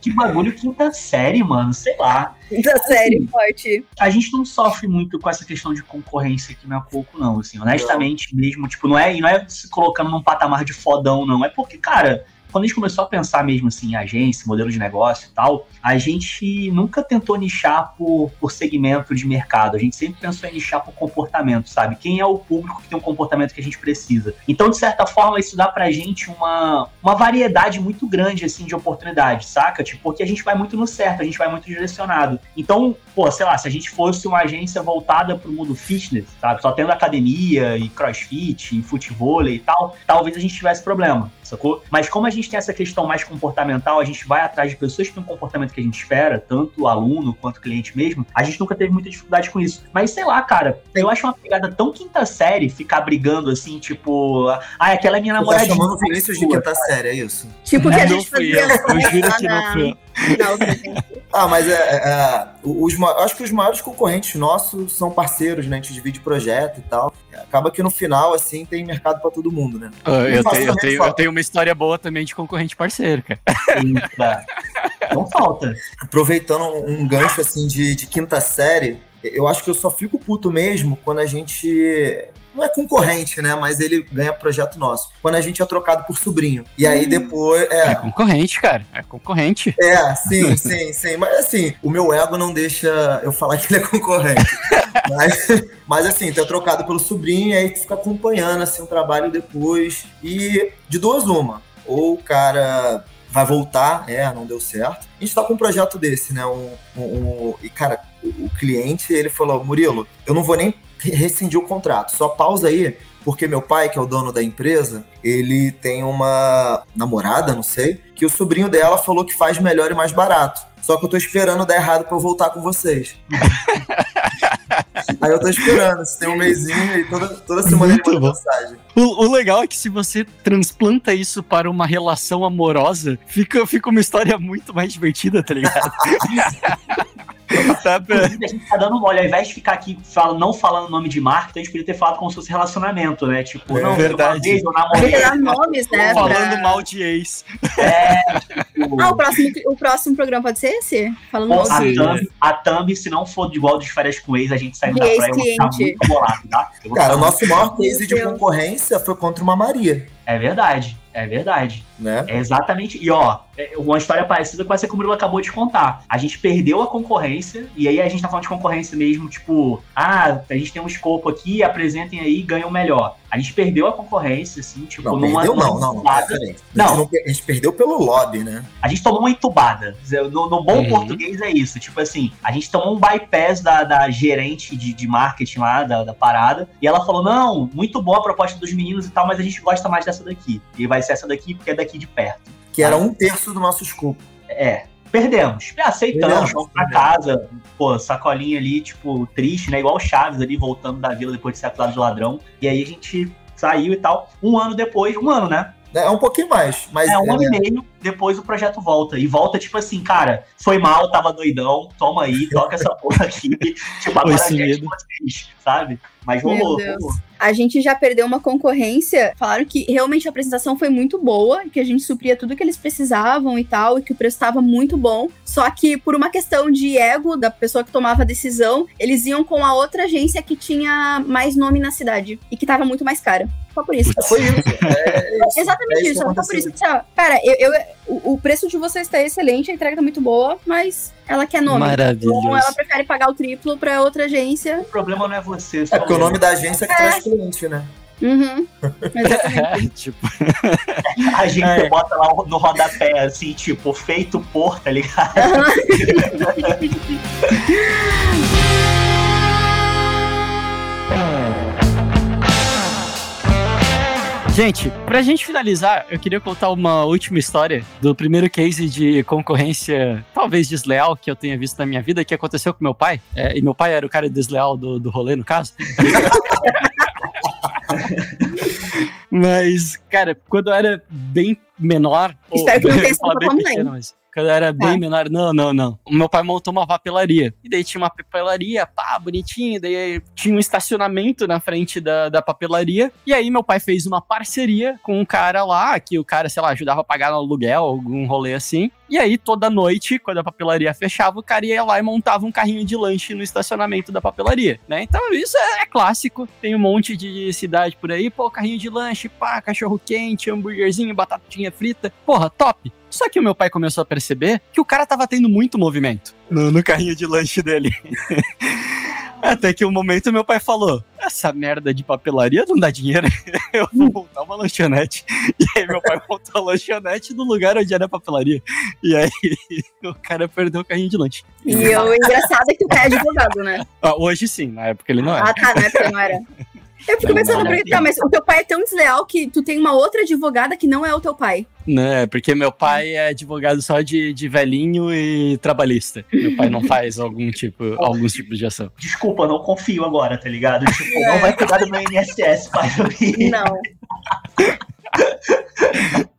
Que bagulho quinta série, mano, sei lá. Da série forte. A gente não sofre muito com essa questão de concorrência aqui na pouco, não, assim, honestamente mesmo, tipo, não é, e não é se colocando num patamar de fodão, não, é porque, cara, quando a gente começou a pensar mesmo assim, em agência, modelo de negócio e tal, a gente nunca tentou nichar por, por segmento de mercado. A gente sempre pensou em nichar por comportamento, sabe? Quem é o público que tem um comportamento que a gente precisa. Então, de certa forma, isso dá pra gente uma, uma variedade muito grande, assim, de oportunidades, saca? Tipo, porque a gente vai muito no certo, a gente vai muito direcionado. Então, pô, sei lá, se a gente fosse uma agência voltada pro mundo fitness, sabe? Só tendo academia e crossfit e futebol e tal, talvez a gente tivesse problema, sacou? Mas como a gente tem essa questão mais comportamental, a gente vai atrás de pessoas que têm um comportamento que a gente espera, tanto o aluno quanto o cliente mesmo, a gente nunca teve muita dificuldade com isso. Mas sei lá, cara, eu acho uma pegada tão quinta série ficar brigando assim, tipo, ah, aquela é minha Você tá namoradinha. chamando o Vinícius de quinta série, é isso? Tipo o que a Não gente fazia eu, eu juro que não fui do evento. Ah, mas é, é, é, os, acho que os maiores concorrentes nossos são parceiros, né? A gente divide projeto e tal. Acaba que no final, assim, tem mercado pra todo mundo, né? Ah, Eu tenho, eu, tenho, só. eu tenho uma história boa também de concorrente parceiro, cara. Eita. Não falta. Aproveitando um gancho, assim, de, de quinta série, eu acho que eu só fico puto mesmo quando a gente. Não é concorrente, né? Mas ele ganha projeto nosso. Quando a gente é trocado por sobrinho. E aí depois. É É, concorrente, cara. É concorrente. é, sim, sim, sim. Mas assim, o meu ego não deixa eu falar que ele é concorrente. mas, mas assim, tu é trocado pelo sobrinho e aí tu fica acompanhando assim, o trabalho depois. E de duas, uma. Ou o cara vai voltar, é, não deu certo. A gente tá com um projeto desse, né? Um, um- um- e, cara, o, o cliente, ele falou, Murilo, eu não vou nem rescindir o contrato, só pausa aí, Porque meu pai, que é o dono da empresa, ele tem uma namorada, não sei, que o sobrinho dela falou que faz melhor e mais barato. Só que eu tô esperando dar errado pra eu voltar com vocês. Aí eu tô esperando, se tem um mêsinho e toda, toda semana Muito ele manda mensagem. O, o legal é que se você transplanta isso para uma relação amorosa, fica, fica uma história muito mais divertida, tá ligado? Tá pra- a gente tá dando mole. Ao invés de ficar aqui fala, não falando nome de marca, a gente podia ter falado como se fosse relacionamento, né? Tipo, É não, verdade. vez eu namorei. dar nomes, né? Falando pra- mal de ex. tipo, Ah, o próximo, o próximo programa pode ser esse? Falando Pô, mal de thumb, a thumb, se não for igual de férias com ex, a gente saindo da praia, eu vou ficar muito bolado, tá? Cara, o nosso maior case de concorrência foi contra uma Maria, É verdade, é verdade. né? É exatamente. E ó, é uma história parecida com essa que o Murilo acabou de contar. A gente perdeu a concorrência, e aí a gente tá falando de concorrência mesmo, tipo, ah, a gente tem um escopo aqui, apresentem aí e ganham melhor. A gente perdeu a concorrência, assim, tipo, Não, numa, perdeu numa não, não, não. Não. A gente, não- a gente perdeu pelo lobby, né? A gente tomou uma entubada. No, no bom Uhum. português é isso. Tipo assim, a gente tomou um bypass da, da gerente de, de marketing lá, da, da parada, e ela falou: não, muito boa a proposta dos meninos e tal, mas a gente gosta mais dessa daqui. E vai ser essa daqui porque é daqui de perto. Que era um terço do nosso escopo. É. Perdemos. Aceitamos, Perdemos, vamos pra casa. Pô, sacolinha ali, tipo, triste, né? Igual o Chaves ali, voltando da vila depois de ser acusado de ladrão. E aí a gente saiu e tal. Um ano depois, um ano, né? É um pouquinho mais, mas É, um ano é, e meio depois o projeto volta. E volta, tipo assim, cara, foi mal, tava doidão, toma aí, toca essa porra aqui. tipo, agora a gente vocês, sabe? Mas rolou, rolou. A gente já perdeu uma concorrência. Falaram que realmente a apresentação foi muito boa, que a gente supria tudo que eles precisavam e tal, e que o preço estava muito bom. Só que por uma questão de ego da pessoa que tomava a decisão, eles iam com a outra agência que tinha mais nome na cidade e que tava muito mais cara. Só por isso. foi isso. É isso. Exatamente É isso isso, que só por isso. Cara, eu, eu- o, o preço de vocês tá excelente, a entrega tá muito boa, mas ela quer nome. Então Maravilhoso. ela prefere pagar o triplo pra outra agência. O problema não é você, É porque o nome da agência é que traz cliente, né? Uhum. É, tipo, A gente É. bota lá no rodapé, assim, tipo, feito por, tá ligado? Gente, pra gente finalizar, eu queria contar uma última história do primeiro case de concorrência, talvez desleal, que eu tenha visto na minha vida, que aconteceu com meu pai. É, e meu pai era o cara desleal do, do rolê, no caso. Mas, cara, quando eu era bem menor. Espero que não tenha sido bem pequeno, mas Quando eu era bem Tá. menor, não, não, não. O meu pai montou uma papelaria. E daí tinha uma papelaria, pá, bonitinha. Daí tinha um estacionamento na frente da, da papelaria. E aí meu pai fez uma parceria com um cara lá, que o cara, sei lá, ajudava a pagar no aluguel, algum rolê assim. E aí toda noite, quando a papelaria fechava, o cara ia lá e montava um carrinho de lanche no estacionamento da papelaria, né? Então isso é, é clássico. Tem um monte de cidade por aí, pô, carrinho de lanche, pá, cachorro quente, hambúrguerzinho, batatinha frita. Porra, top. Só que o meu pai começou a perceber que o cara tava tendo muito movimento no, no carrinho de lanche dele. Até que um momento meu pai falou: Essa merda de papelaria não dá dinheiro. Eu vou montar uma lanchonete. E aí meu pai montou a lanchonete no lugar onde era a papelaria. E aí o cara perdeu o carrinho de lanche. E o engraçado é que o cara é advogado, né? Ah, hoje sim, na época ele não era. Ah, tá, na época não era. Eu fico Não, pensando, não, porque, não. tá, mas o teu pai é tão desleal que tu tem uma outra advogada que não é o teu pai. Né, porque meu pai é advogado só de, de velhinho e trabalhista. Meu pai não faz algum tipo, alguns tipos de ação. Desculpa, não confio agora, tá ligado? Tipo, É. não vai cuidar do meu INSS, pai. Não.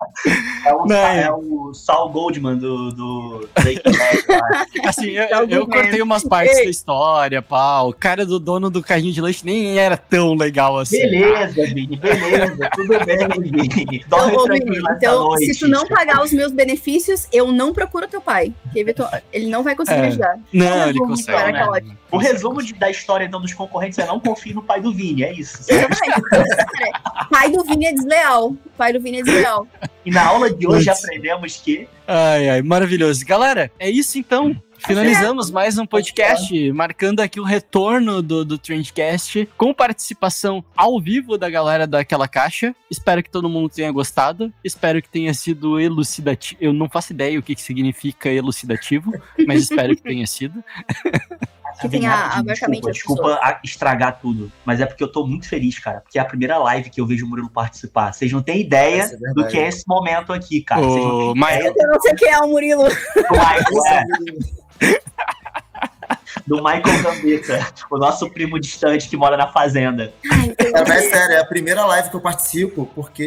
É o, é. é o Saul Goldman do, do Breaking Bad. Assim, eu, eu- eu cortei umas partes Ei. da história, pá. O cara do dono do carrinho de lanche nem era tão legal assim. Beleza, Vini, beleza. Tudo bem, Vini. Dorme Ô, tranquilo então, noite. se tu não pagar os meus benefícios, eu não procuro teu pai. Ele não vai conseguir É. ajudar. Não, ele consegue. né? O resumo de- da história então, dos concorrentes é não confie no pai do Vini, é isso. Pai do Vini é desleal. Pai do Vini é desleal. E na aula de hoje aprendemos que Ai, ai, maravilhoso. Galera, é isso então. Finalizamos mais um podcast, marcando aqui o retorno do, do Trendcast, com participação ao vivo da galera daquela caixa. Espero que todo mundo tenha gostado. Espero que tenha sido elucidativo. Eu não faço ideia o que, que significa elucidativo, mas espero que tenha sido. Que tem a- abertamente Desculpa, a- estragar tudo, mas é porque eu tô muito feliz, cara. Porque é a primeira live que eu vejo o Murilo participar. Vocês não têm ideia Isso é do que é esse momento aqui, cara. Ô, têm mas- ideia Eu não sei quem é o Murilo. Michael, é, do Michael Gambetta, o nosso primo distante que mora na fazenda. Ai, É, mas é sério, é a primeira live que eu participo porque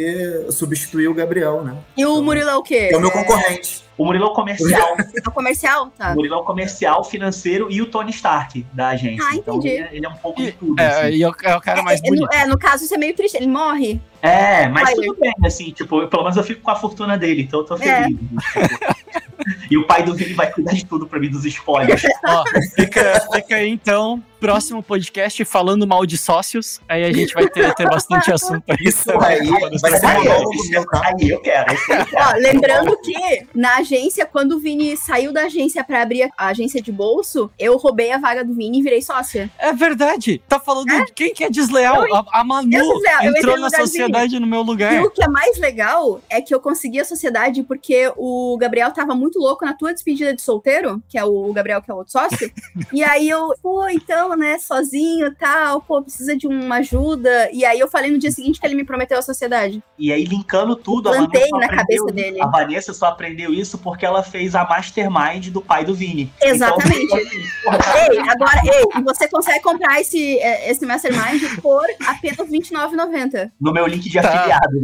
eu substituí o Gabriel, né? E o Murilo é o quê? É o meu concorrente. O Murilo é o comercial, É o comercial? Tá. o Murilo é o comercial, financeiro e o Tony Stark da agência. Ah, então entendi. ele é, ele é um pouco de tudo. É, assim. e é o é o cara mais É, no, bonito. é, no caso, isso é meio triste. Ele morre. É, mas tudo bem, assim, tipo, eu- pelo menos eu fico com a fortuna dele, então eu tô É. feliz. e o pai do Vini vai cuidar de tudo pra mim dos spoilers. Ó, fica, fica aí então, próximo podcast falando mal de sócios. Aí a gente vai ter, ter bastante assunto aí. Isso aí vai ser Aí, monólogo meu, tá? aí eu quero, eu quero. Ó, lembrando que na agência, quando o Vini saiu da agência pra abrir a agência de bolso, eu roubei a vaga do Vini e virei sócia. É verdade. Tá falando de quem que é desleal? A, a Manu Eu desleal, eu entrou na sociedade no meu E lugar. o que é mais legal é que eu consegui a sociedade porque o Gabriel tava muito louco na tua despedida de solteiro, que é o Gabriel, que é o outro sócio. e aí eu, pô, então, né, sozinho e tal, pô, precisa de uma ajuda. E aí eu falei no dia seguinte que ele me prometeu a sociedade. E aí, linkando tudo, a Plantei só na cabeça dele. a Vanessa só aprendeu isso porque ela fez a mastermind do pai do Vini. Exatamente. Então, porra, tá Ei, agora, ei, você consegue comprar esse, é, esse Mastermind por apenas R$29,90. no meu link de Tá. afiliado.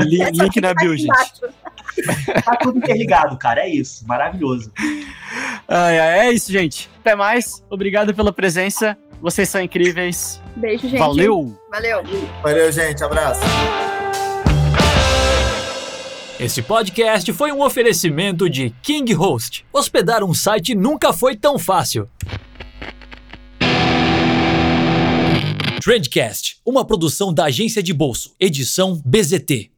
Li- só link na bio, gente. Tá tudo interligado, cara. É isso. Maravilhoso. Ai, ai, é isso, gente. Até mais. Obrigado pela presença. Vocês são incríveis. Beijo, gente. Valeu! Valeu. Valeu, gente. Abraço. Este podcast foi um oferecimento de King Host. Hospedar um site nunca foi tão fácil. Trendcast, uma produção da agência de bolso, edição BZT.